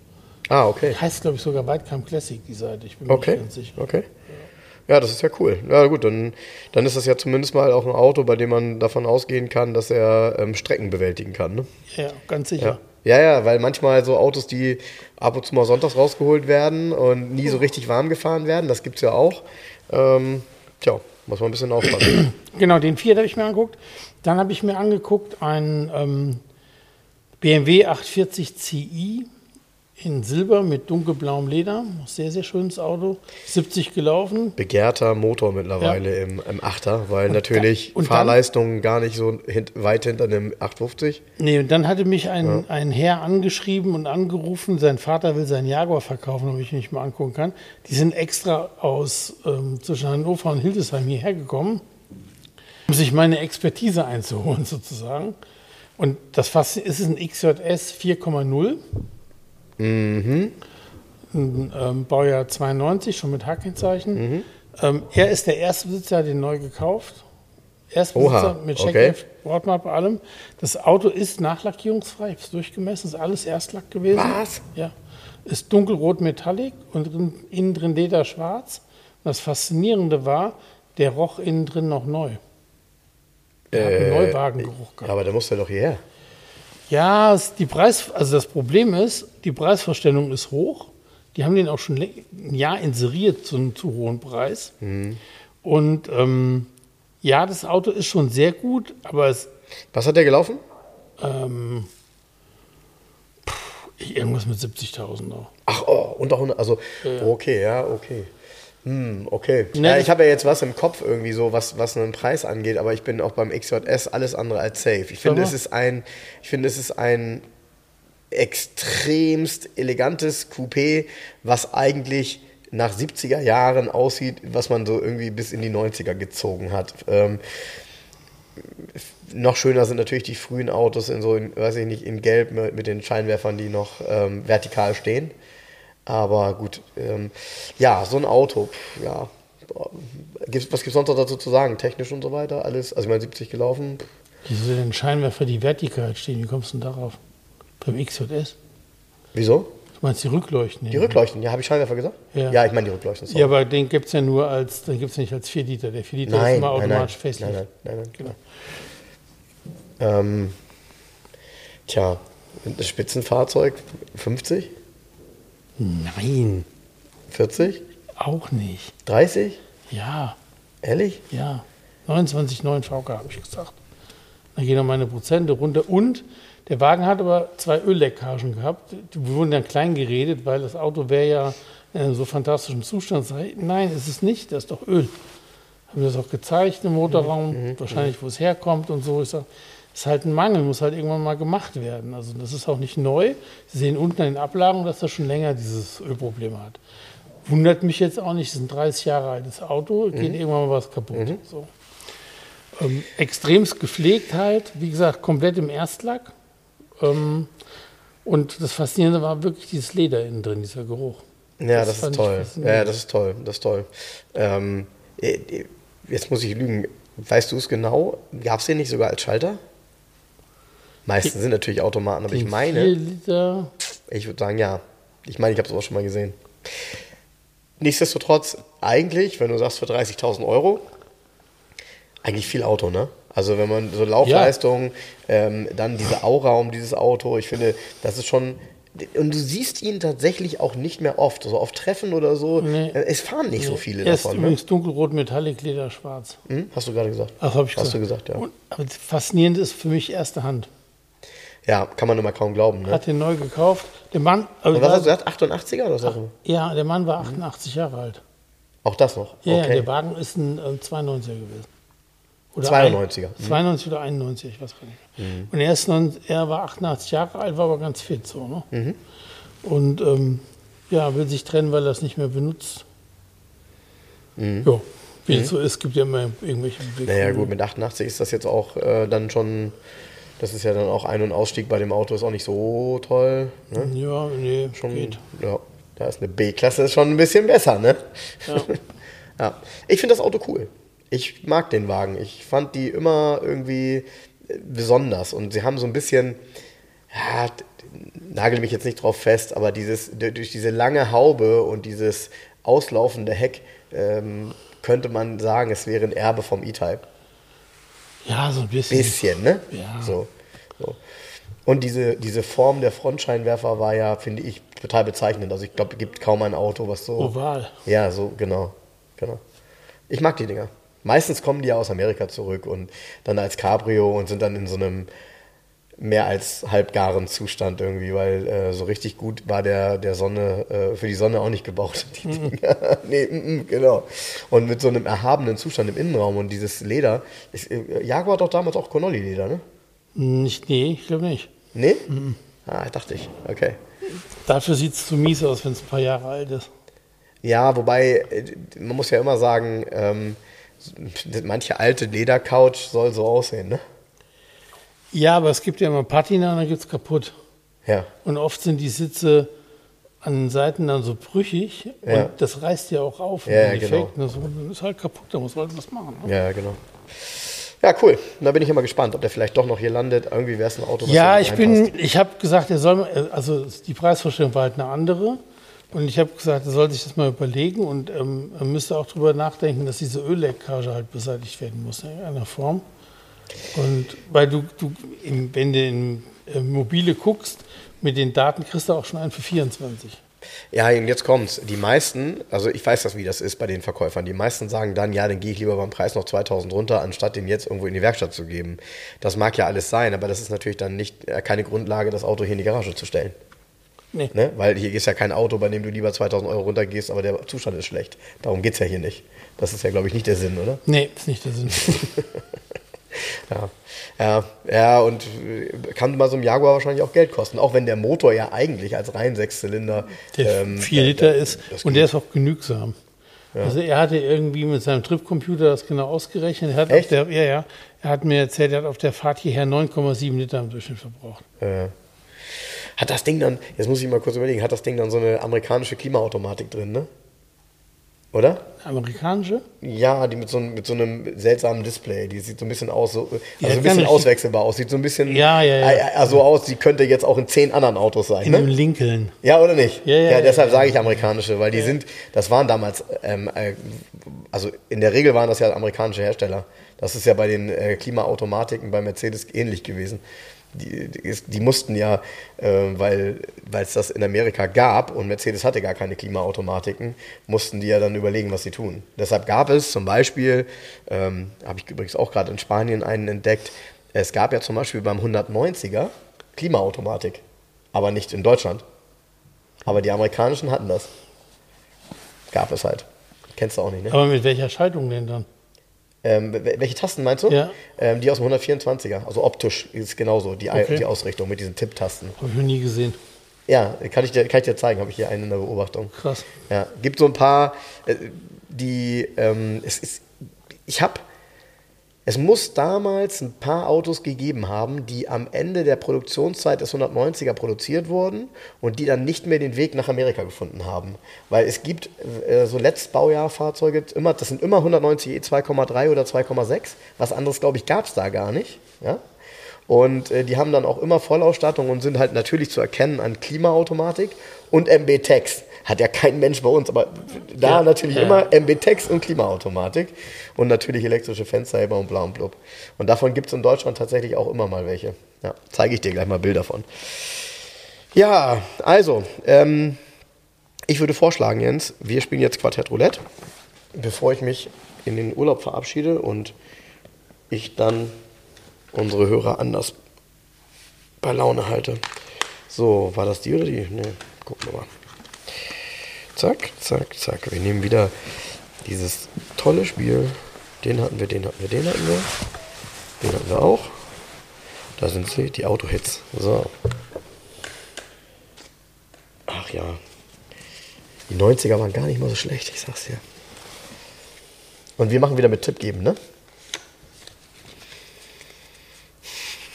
Ah, okay. heißt, glaube ich, sogar Weidkamp Classic, die Seite. Ich bin mir Okay. nicht ganz sicher. Okay. Ja, das ist ja cool. Ja, gut, dann, dann ist das ja zumindest mal auch ein Auto, bei dem man davon ausgehen kann, dass er ähm, Strecken bewältigen kann. Ne? Ja, ganz sicher. Ja. ja, ja, weil manchmal so Autos, die ab und zu mal sonntags rausgeholt werden und nie so richtig warm gefahren werden, das gibt es ja auch. Ähm, tja, muss man ein bisschen aufpassen. Genau, den Fiat habe ich mir angeguckt. Dann habe ich mir angeguckt einen ähm, BMW 840 Ci in Silber mit dunkelblauem Leder. Sehr, sehr schönes Auto. 70 gelaufen. Begehrter Motor mittlerweile im, im Achter, weil natürlich und dann- Fahrleistungen gar nicht so hint, weit hinter einem 850. Nee, und dann hatte mich ein, ein Herr angeschrieben und angerufen, sein Vater will seinen Jaguar verkaufen, damit ich mich mal angucken kann. Die sind extra aus ähm, zwischen Hannover und Hildesheim hierher gekommen, um sich meine Expertise einzuholen sozusagen. Und das Fass ist ein XJS 4,0. Ein ähm, Baujahr 92, schon mit H-Kennzeichen. Ähm, er ist der erste Besitzer, hat den neu gekauft. Oha, Besitzer mit okay. Checkheft, Bordmappe, allem. Das Auto ist nachlackierungsfrei, ich habe es durchgemessen, ist alles Erstlack gewesen. Was? Ja. Ist dunkelrot Metallic und drin, innen drin Leder schwarz. Und das Faszinierende war, der roch innen drin noch neu. Der hat einen Neuwagengeruch Ja, gehabt. aber da muss er doch hierher. Ja, die Preis, also das Problem ist, die Preisvorstellung ist hoch. Die haben den auch schon ein Jahr inseriert zu einem zu hohen Preis. Und ähm, ja, das Auto ist schon sehr gut, aber es Was hat der gelaufen? ähm, pff, irgendwas mit 70.000 auch. Ach, oh, unter 100, also, okay, ja, okay. Hm, okay. Ne, ja, ich habe ja jetzt was im Kopf irgendwie so, was, was einen Preis angeht, aber ich bin auch beim XJS alles andere als safe. Ich finde, es ist ein, ich finde, es ist ein extremst elegantes Coupé, was eigentlich nach 70er Jahren aussieht, was man so irgendwie bis in die 90er gezogen hat. Ähm, noch schöner sind natürlich die frühen Autos in so, in, weiß ich nicht, in Gelb mit, mit den Scheinwerfern, die noch ähm, vertikal stehen. Aber gut, ähm, ja, so ein Auto, ja. was gibt es sonst noch dazu zu sagen? Technisch und so weiter, alles. Also ich meine, 70 gelaufen. Wieso denn Scheinwerfer, die vertikal stehen? Wie kommst du denn darauf? Beim XJS? Wieso? Du meinst die Rückleuchten? Die Rückleuchten, ja, habe ich Scheinwerfer gesagt? Ja. ja ich meine die Rückleuchten. Sorry. Ja, aber den gibt es ja nur als, den gibt es nicht als 4 Liter. Der 4 Liter nein, ist immer automatisch Facelift. Nein, nein, nein, nein, genau. Ähm, tja, das Spitzenfahrzeug 50? Nein. 40? Auch nicht. 30? Ja. Ehrlich? Ja. 29,9 VK habe ich gesagt. Dann gehen noch meine Prozente runter. Und der Wagen hat aber zwei Ölleckagen gehabt. Die wurden dann klein geredet, weil das Auto wäre ja in so fantastischem Zustand. Nein, ist es nicht, das ist doch Öl. Haben wir das auch gezeigt im Motorraum, mhm, mhm wahrscheinlich wo es herkommt und so. Ich sage, ist halt ein Mangel, muss halt irgendwann mal gemacht werden. Also das ist auch nicht neu. Sie sehen unten in den Ablagen, dass er schon länger dieses Ölproblem hat. Wundert mich jetzt auch nicht, es ist ein 30 Jahre altes Auto, geht mhm. irgendwann mal was kaputt. Mhm. So. Ähm, extremst gepflegt halt, wie gesagt, komplett im Erstlack. Ähm, und das Faszinierende war wirklich dieses Leder innen drin, dieser Geruch. Ja, das, das ist toll. Ja, das ist toll. Das ist toll. Ähm, äh, jetzt muss ich lügen. Weißt du es genau? Gab es den nicht sogar als Schalter? Meistens sind natürlich Automaten, aber ich meine. Liter. Ich würde sagen, ja. Ich meine, ich habe es auch schon mal gesehen. Nichtsdestotrotz, eigentlich, wenn du sagst für 30.000 Euro, eigentlich viel Auto, ne? Also wenn man so Laufleistung, ja. ähm, dann diese Aura um dieses Auto, ich finde, das ist schon. Und du siehst ihn tatsächlich auch nicht mehr oft, so auf Treffen oder so. Nee. Es fahren nicht nee. so viele er davon. Ist ne? übrigens dunkelrot, Metallic, Leder, schwarz. Hm? Hast du gerade gesagt? Ach, habe ich Hast gesagt. du gesagt, ja. Und, aber faszinierend ist für mich erste Hand. Ja, kann man immer kaum glauben. Ne? Hat den neu gekauft. Der Mann. Also Und was hast du gesagt? 88er oder so? Ja, der Mann war 88 mhm. Jahre alt. Auch das noch? Ja, okay. der Wagen ist ein äh, 92er gewesen. Oder 92er. Ein, 92 oder 91, ich weiß gar nicht. Mhm. Und er, ist non, er war 88 Jahre alt, war aber ganz fit so. Ne? Mhm. Und ähm, ja, will sich trennen, weil er es nicht mehr benutzt. Mhm. Ja, wie es mhm. so ist, gibt ja immer irgendwelche Bewegungen. Naja, gut, mit 88 ist das jetzt auch äh, dann schon. Das ist ja dann auch Ein- und Ausstieg bei dem Auto, ist auch nicht so toll. Ne? Ja, nee, schon geht. Ja, da ist eine B-Klasse schon ein bisschen besser, ne? Ja. ja. Ich finde das Auto cool ich mag den Wagen. Ich fand die immer irgendwie äh, besonders und sie haben so ein bisschen, ja, nagel mich jetzt nicht drauf fest, aber dieses, durch diese lange Haube und dieses auslaufende Heck ähm, könnte man sagen, es wäre ein Erbe vom E-Type. Ja, so ein bisschen. Bisschen, ne? Ja. So, so. Und diese, diese Form der Frontscheinwerfer war ja, finde ich, total bezeichnend. Also ich glaube, es gibt kaum ein Auto, was so. Oval. Ja, so, genau. genau. Ich mag die Dinger. Meistens kommen die ja aus Amerika zurück und dann als Cabrio und sind dann in so einem mehr als halbgaren Zustand irgendwie, weil äh, so richtig gut war der, der Sonne, äh, für die Sonne auch nicht gebaut. Die mhm. nee, mm, mm, genau. Und mit so einem erhabenen Zustand im Innenraum und dieses Leder. Ist, äh, Jaguar hat doch damals auch Connolly-Leder, ne? Nicht, nee, ich glaube nicht. Nee? Mhm. Ah, dachte ich. Okay. Dafür sieht es zu mies aus, wenn es ein paar Jahre alt ist. Ja, wobei, äh, man muss ja immer sagen, ähm, manche alte Ledercouch soll so aussehen, ne? Ja, aber es gibt ja immer Patina und dann gibt es kaputt. Ja. Und oft sind die Sitze an den Seiten dann so brüchig ja. und das reißt ja auch auf. Ja, ja genau. Das ist halt kaputt, da muss man halt was machen. Ne? Ja, genau. Ja, cool. Da bin ich immer gespannt, ob der vielleicht doch noch hier landet. Irgendwie wäre es ein Auto, was Ja, ich bin, ich habe gesagt, er soll, also die Preisvorstellung war halt eine andere. Und ich habe gesagt, er soll sich das mal überlegen und ähm, er müsste auch darüber nachdenken, dass diese Ölleckage halt beseitigt werden muss in irgendeiner Form. Und weil du, du wenn du in äh, mobile guckst, mit den Daten kriegst du auch schon einen für 24. Ja, und jetzt kommt's. Die meisten, also ich weiß das, wie das ist bei den Verkäufern. Die meisten sagen dann, ja, dann gehe ich lieber beim Preis noch 2000 runter, anstatt den jetzt irgendwo in die Werkstatt zu geben. Das mag ja alles sein, aber das ist natürlich dann nicht äh, keine Grundlage, das Auto hier in die Garage zu stellen. Nee. Ne? Weil hier ist ja kein Auto, bei dem du lieber 2000 Euro runtergehst, aber der Zustand ist schlecht. Darum geht es ja hier nicht. Das ist ja, glaube ich, nicht der Sinn, oder? Nee, ist nicht der Sinn. Ja. ja, ja, und kann bei so einem Jaguar wahrscheinlich auch Geld kosten, auch wenn der Motor ja eigentlich als rein Sechszylinder Der ähm, 4 äh, Liter äh, ist und der ist auch genügsam. Also er hatte irgendwie mit seinem Tripcomputer das genau ausgerechnet. Er hat Echt? Der, ja, ja. Er hat mir erzählt, er hat auf der Fahrt hierher 9,7 Liter im Durchschnitt verbraucht. Äh, hat das Ding dann, jetzt muss ich mal kurz überlegen, hat das Ding dann so eine amerikanische Klimaautomatik drin, ne? Oder? Amerikanische? Ja, die mit so, einem- mit so einem seltsamen Display. Die sieht so ein bisschen aus, so, also hat ein bisschen auswechselbar aus. Sieht so ein bisschen Ja, ja, ja. so aus, die könnte jetzt auch in zehn anderen Autos sein. In Ne? dem Lincoln. Ja, oder nicht? Ja, ja, ja, deshalb ja. sage ich amerikanische, weil die sind, das waren damals, ähm, äh, also in der Regel waren das ja amerikanische Hersteller. Das ist ja bei den äh, Klimaautomatiken bei Mercedes ähnlich gewesen. Die, die, mussten ja, äh, weil weil es das in Amerika gab und Mercedes hatte gar keine Klimaautomatiken, mussten die ja dann überlegen, was sie tun. Deshalb gab es zum Beispiel, ähm, habe ich übrigens auch gerade in Spanien einen entdeckt, es gab ja zum Beispiel beim 190er Klimaautomatik, aber nicht in Deutschland. Aber die amerikanischen hatten das. Gab es halt. Kennst du auch nicht, ne? Aber mit welcher Schaltung denn dann? Ähm, wel- welche Tasten meinst du? Ja. Ähm, die aus dem 124er. Also optisch ist es genauso, die, Okay. die Ausrichtung mit diesen Tipptasten. Habe ich noch nie gesehen. Ja, kann ich dir, kann ich dir zeigen, habe ich hier einen in der Beobachtung. Krass. Ja, gibt so ein paar, äh, die, ähm, es ist, ich habe, es muss damals ein paar Autos gegeben haben, die am Ende der Produktionszeit des 190er produziert wurden und die dann nicht mehr den Weg nach Amerika gefunden haben. Weil es gibt äh, so Letztbaujahrfahrzeuge, immer, das sind immer 190 E 2,3 oder 2,6. Was anderes, glaube ich, gab es da gar nicht. Ja? Und äh, die haben dann auch immer Vollausstattung und sind halt natürlich zu erkennen an Klimaautomatik und MB-Text. Hat ja kein Mensch bei uns, aber da Ja, natürlich ja. immer MB-Text und Klimaautomatik und natürlich elektrische Fensterheber und bla und blub. Und davon gibt es in Deutschland tatsächlich auch immer mal welche. Ja, zeige ich dir gleich mal Bilder von. Ja, also, ähm, ich würde vorschlagen, Jens, wir spielen jetzt Quartett Roulette, bevor ich mich in den Urlaub verabschiede und ich dann unsere Hörer anders bei Laune halte. So, war das die oder die? Ne, gucken wir mal. Zack, zack, zack. Wir nehmen wieder dieses tolle Spiel. Den hatten wir, den hatten wir, den hatten wir. Den hatten wir auch. Da sind sie, die Autohits. So. Ach ja. Die 90er waren gar nicht mal so schlecht, ich sag's dir. Und wir machen wieder mit Tipp geben, ne?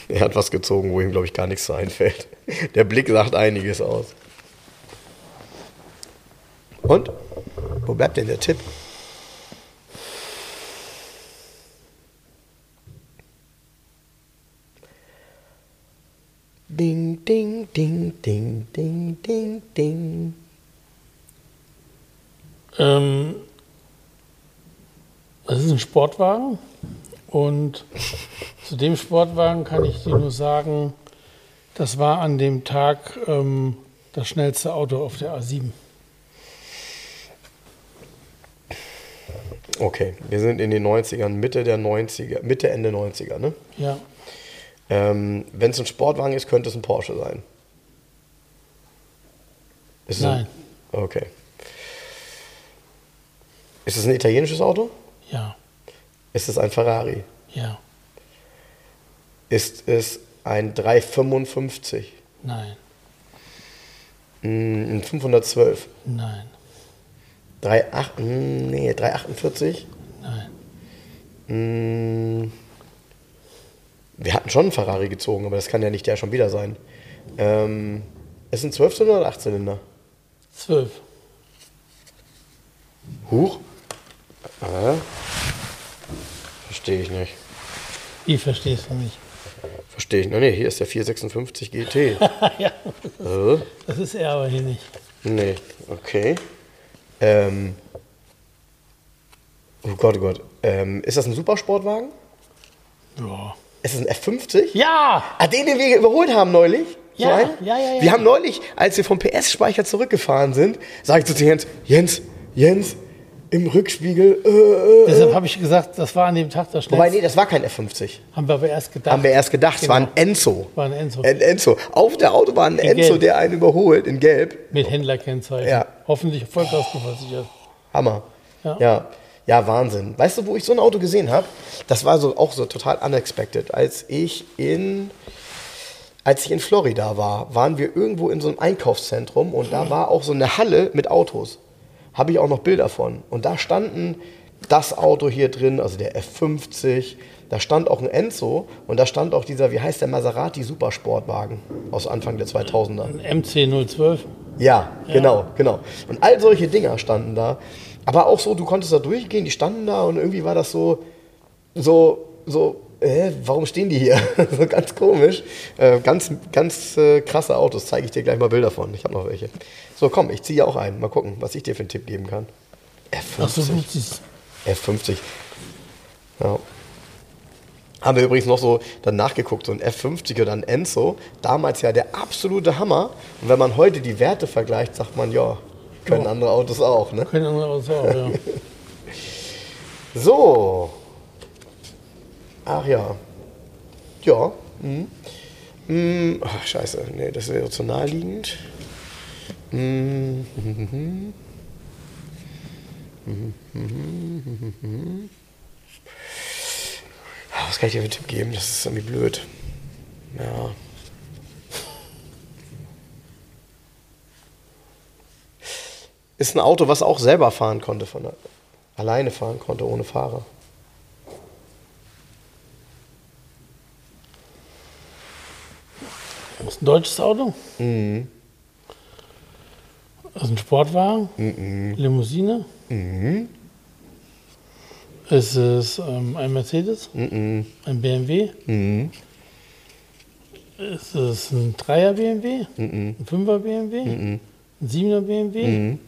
Er hat was gezogen, wo ihm, glaube ich, gar nichts so einfällt. Der Blick sagt einiges aus. Und? Wo bleibt denn der Tipp? Ding, ding, ding, ding, ding, ding, ding. Ähm, das ist ein Sportwagen und zu dem Sportwagen kann ich dir nur sagen, das war an dem Tag ähm, das schnellste Auto auf der A7. Okay, wir sind in den 90ern, Mitte der 90er, Mitte, Ende 90er, ne? Ja, Ähm, Wenn es ein Sportwagen ist, könnte es ein Porsche sein. Ist es Nein. Ein, okay. Ist es ein italienisches Auto? ja, Ist es ein Ferrari? ja, Ist es ein 355? nein, Mm, Ein 512? nein, 38, mm, nee, 348? nein. Mm, Wir hatten schon einen Ferrari gezogen, aber das kann ja nicht der schon wieder sein. Ähm, ist es ein 12-Zylinder oder 8-Zylinder? Zwölf. Huch? Äh? Verstehe ich nicht. Wie verstehst du mich? Verstehe ich. nicht. Nee, hier ist der 456 GT. ja, äh? das ist er aber hier nicht. Nee, okay. Ähm. Oh Gott, oh Gott. Ähm, ist das ein Supersportwagen? Ja. Ist es ein F50? Ja! Ah, den, den wir überholt haben neulich? So Ja, einen? ja, ja, ja. Wir haben neulich, als wir vom PS-Speicher zurückgefahren sind, sag ich zu Jens, Jens, Jens, im Rückspiegel, äh, äh. Deshalb habe ich gesagt, das war an dem Tag das Wobei, schnellste. nee, das war kein F50. Haben wir aber erst gedacht. Haben wir erst gedacht, es war ein Enzo. War ein Enzo. Ein Enzo. Auf der Autobahn ein In Enzo, Gelb. der einen überholt, in Gelb. Mit Händlerkennzeichen. Ja. Hoffentlich vollkaskoversichert. Hammer. Ja. ja. Ja, Wahnsinn. Weißt du, wo ich so ein Auto gesehen habe? Das war so auch so total unexpected. Als ich in als ich in Florida war, waren wir irgendwo in so einem Einkaufszentrum und da war auch so eine Halle mit Autos. Habe ich auch noch Bilder von. Und da standen das Auto hier drin, also der F50. Da stand auch ein Enzo und da stand auch dieser, wie heißt der Maserati Supersportwagen aus Anfang der 2000er. Ein MC012. Ja, genau, genau. Und all solche Dinger standen da. Aber auch so, du konntest da durchgehen, die standen da und irgendwie war das so, so, so, äh, warum stehen die hier? so ganz komisch. Äh, ganz, ganz äh, krasse Autos, zeige ich dir gleich mal Bilder von. Ich habe noch welche. So, komm, ich ziehe auch ein. Mal gucken, was ich dir für einen Tipp geben kann. F50. Ach so, du siehst- F50. Ja. Haben wir übrigens noch so dann nachgeguckt, so ein F50 oder ein Enzo, damals ja der absolute Hammer. Und wenn man heute die Werte vergleicht, sagt man, ja, können Ja. andere Autos auch. Ne? Können andere Autos auch, ja. So. Ach ja. Ja. Mhm. Mhm. Ach, scheiße. Nee, das wäre zu naheliegend. Mhm. Was kann ich dir für einen Tipp geben? Das ist irgendwie blöd. Ja. Ist ein Auto, was auch selber fahren konnte, von alleine fahren konnte, ohne Fahrer. Das ist ein deutsches Auto? Mhm. Das ist ein Sportwagen? Mhm. Limousine? Ist es ähm, ein Mercedes? Mhm. Ein BMW? Mhm. Ist es ein Dreier BMW? Mhm. Ein Fünfer BMW? Mhm. Ein Siebener BMW? Mhm.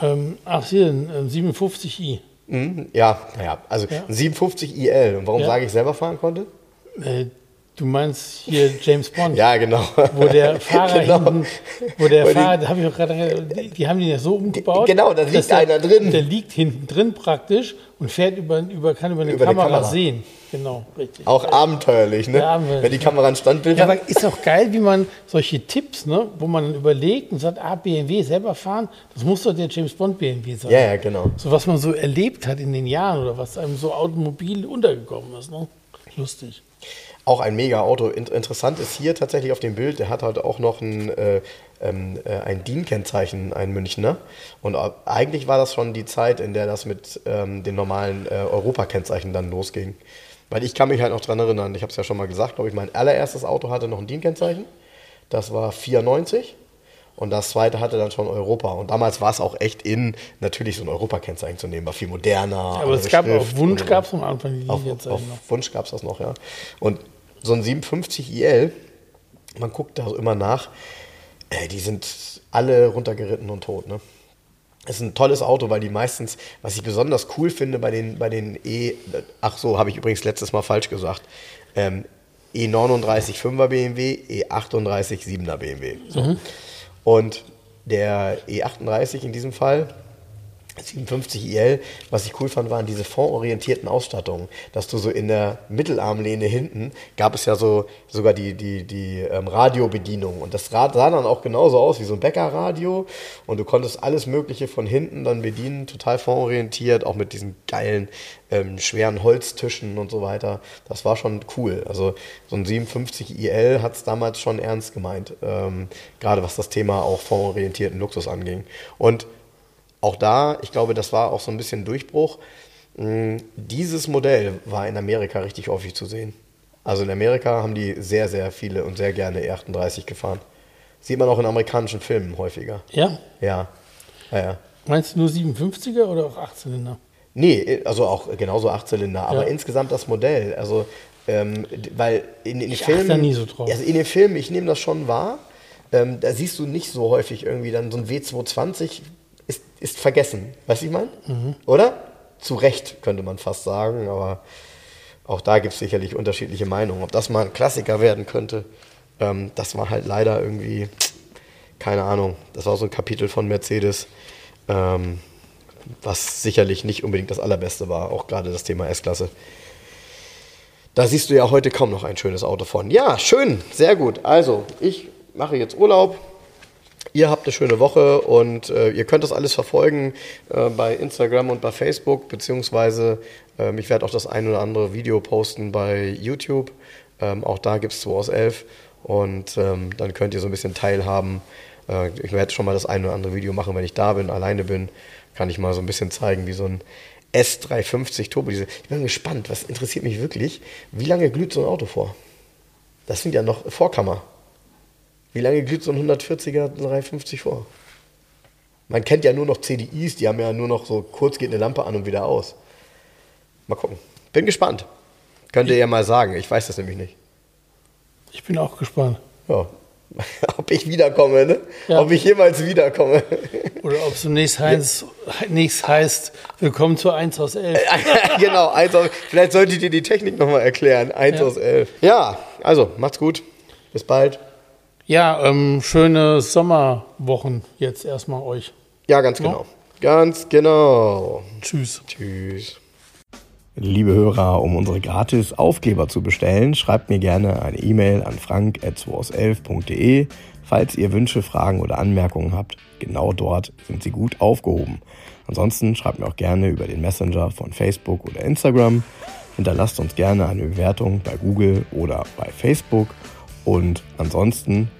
Ähm, ach, hier, ein, ein 57i. Mhm. Ja, naja, also Ja. ein 57 IL. Und warum Ja. sage ich selber fahren konnte? Äh, du meinst hier James Bond? Ja, genau. Wo der Fahrer Genau. hinten, wo der Fahrer, da habe ich auch gerade, die, die haben den ja so umgebaut. Genau, da liegt der, einer drin. Der liegt hinten drin praktisch und fährt über, über kann über eine, Über eine Kamera, Kamera. sehen. Genau, richtig. Auch abenteuerlich, ne? Ja. Wenn die Kamera ein Standbild Ja, hat. aber ist auch geil, wie man solche Tipps, ne, wo man dann überlegt und sagt, ah, BMW selber fahren, das muss doch der James Bond BMW sein. Ja, ja, genau. So was man so erlebt hat in den Jahren oder was einem so automobil untergekommen ist. Ne? Lustig. Auch ein mega Auto. In interessant ist hier tatsächlich auf dem Bild, der hat halt auch noch ein, äh, ähm, äh, ein DIN-Kennzeichen, ein Münchner. Und äh, eigentlich war das schon die Zeit, in der das mit ähm, den normalen äh, Europa-Kennzeichen dann losging. Weil ich kann mich halt noch dran erinnern, ich habe es ja schon mal gesagt, glaube ich, mein allererstes Auto hatte noch ein DIN-Kennzeichen. Das war 94. Und das zweite hatte dann schon Europa. Und damals war es auch echt in, natürlich so ein Europa-Kennzeichen zu nehmen, war viel moderner. Aber es gab Schrift auf Wunsch gab es am Anfang die auf, auf. Wunsch gab es das noch, ja. Und so ein 57 IL, man guckt da immer nach, äh, die sind alle runtergeritten und tot, ne? Es ist ein tolles Auto, weil die meistens, was ich besonders cool finde bei den, bei den E, ach so, habe ich übrigens letztes Mal falsch gesagt, ähm, E39 5er BMW, E38 7er BMW. So. Und der E38 in diesem Fall, 57 IL, was ich cool fand, waren diese fondorientierten Ausstattungen, dass du so in der Mittelarmlehne hinten gab es ja so sogar die, die, die ähm, Radiobedienung und das Rad sah dann auch genauso aus wie so ein Bäckerradio und du konntest alles Mögliche von hinten dann bedienen, total fondorientiert, auch mit diesen geilen ähm, schweren Holztischen und so weiter. Das war schon cool. Also so ein 57 IL hat es damals schon ernst gemeint, ähm, gerade was das Thema auch fondorientierten Luxus anging. Und auch da, ich glaube, das war auch so ein bisschen Durchbruch. Mm, Dieses Modell war in Amerika richtig häufig zu sehen. Also in Amerika haben die sehr, sehr viele und sehr gerne E38 gefahren. Sieht man auch in amerikanischen Filmen häufiger. Ja? Ja. Ja, ja. Meinst du nur 57er oder auch 8-Zylinder? Nee, also auch genauso Achtzylinder, aber Ja. insgesamt das Modell. Also, ähm, weil in, in den Filmen. da nie so drauf. Also in den Filmen, ich nehme das schon wahr, ähm, da siehst du nicht so häufig irgendwie dann so ein W220 ist, vergessen. Weißt du, ich meine? Mhm. Oder? Zu Recht, könnte man fast sagen, aber auch da gibt es sicherlich unterschiedliche Meinungen. Ob das mal ein Klassiker werden könnte, ähm, das war halt leider irgendwie, keine Ahnung, das war so ein Kapitel von Mercedes. Ähm, was sicherlich nicht unbedingt das allerbeste war, auch gerade das Thema S-Klasse. Da siehst du ja heute kaum noch ein schönes Auto von. Ja, schön, sehr gut. Also, ich mache jetzt Urlaub. Ihr habt eine schöne Woche und äh, ihr könnt das alles verfolgen äh, bei Instagram und bei Facebook, beziehungsweise ähm, ich werde auch das ein oder andere Video posten bei YouTube. Ähm, auch da gibt es 2 aus 11 und ähm, dann könnt ihr so ein bisschen teilhaben. Äh, ich werde schon mal das ein oder andere Video machen, wenn ich da bin, alleine bin, kann ich mal so ein bisschen zeigen, wie so ein S350 Turbo. Ich bin gespannt, was interessiert mich wirklich, wie lange glüht so ein Auto vor? Das sind ja noch Vorkammer. Wie lange glüht so ein 140er 350 vor? Man kennt ja nur noch CDIs, die haben ja nur noch so kurz geht eine Lampe an und wieder aus. Mal gucken. Bin gespannt. Könnt ihr ja mal sagen. Ich weiß das nämlich nicht. Ich bin auch gespannt. Ja. ob ich wiederkomme, ne? Ja. Ob ich jemals wiederkomme. Oder ob es zunächst heißt, nichts heißt, willkommen zu 1 aus 11. genau, 1 aus, vielleicht solltet ihr die Technik nochmal erklären. 1 ja. aus 11. Ja, also macht's gut. Bis bald. Ja, ähm, schöne Sommerwochen jetzt erstmal euch. Ja, ganz genau. No? Ganz genau. Tschüss. Tschüss. Liebe Hörer, um unsere gratis Aufkleber zu bestellen, schreibt mir gerne eine E-Mail an frank.2aus11.de. Falls ihr Wünsche, Fragen oder Anmerkungen habt, genau dort sind sie gut aufgehoben. Ansonsten schreibt mir auch gerne über den Messenger von Facebook oder Instagram. Hinterlasst uns gerne eine Bewertung bei Google oder bei Facebook. Und ansonsten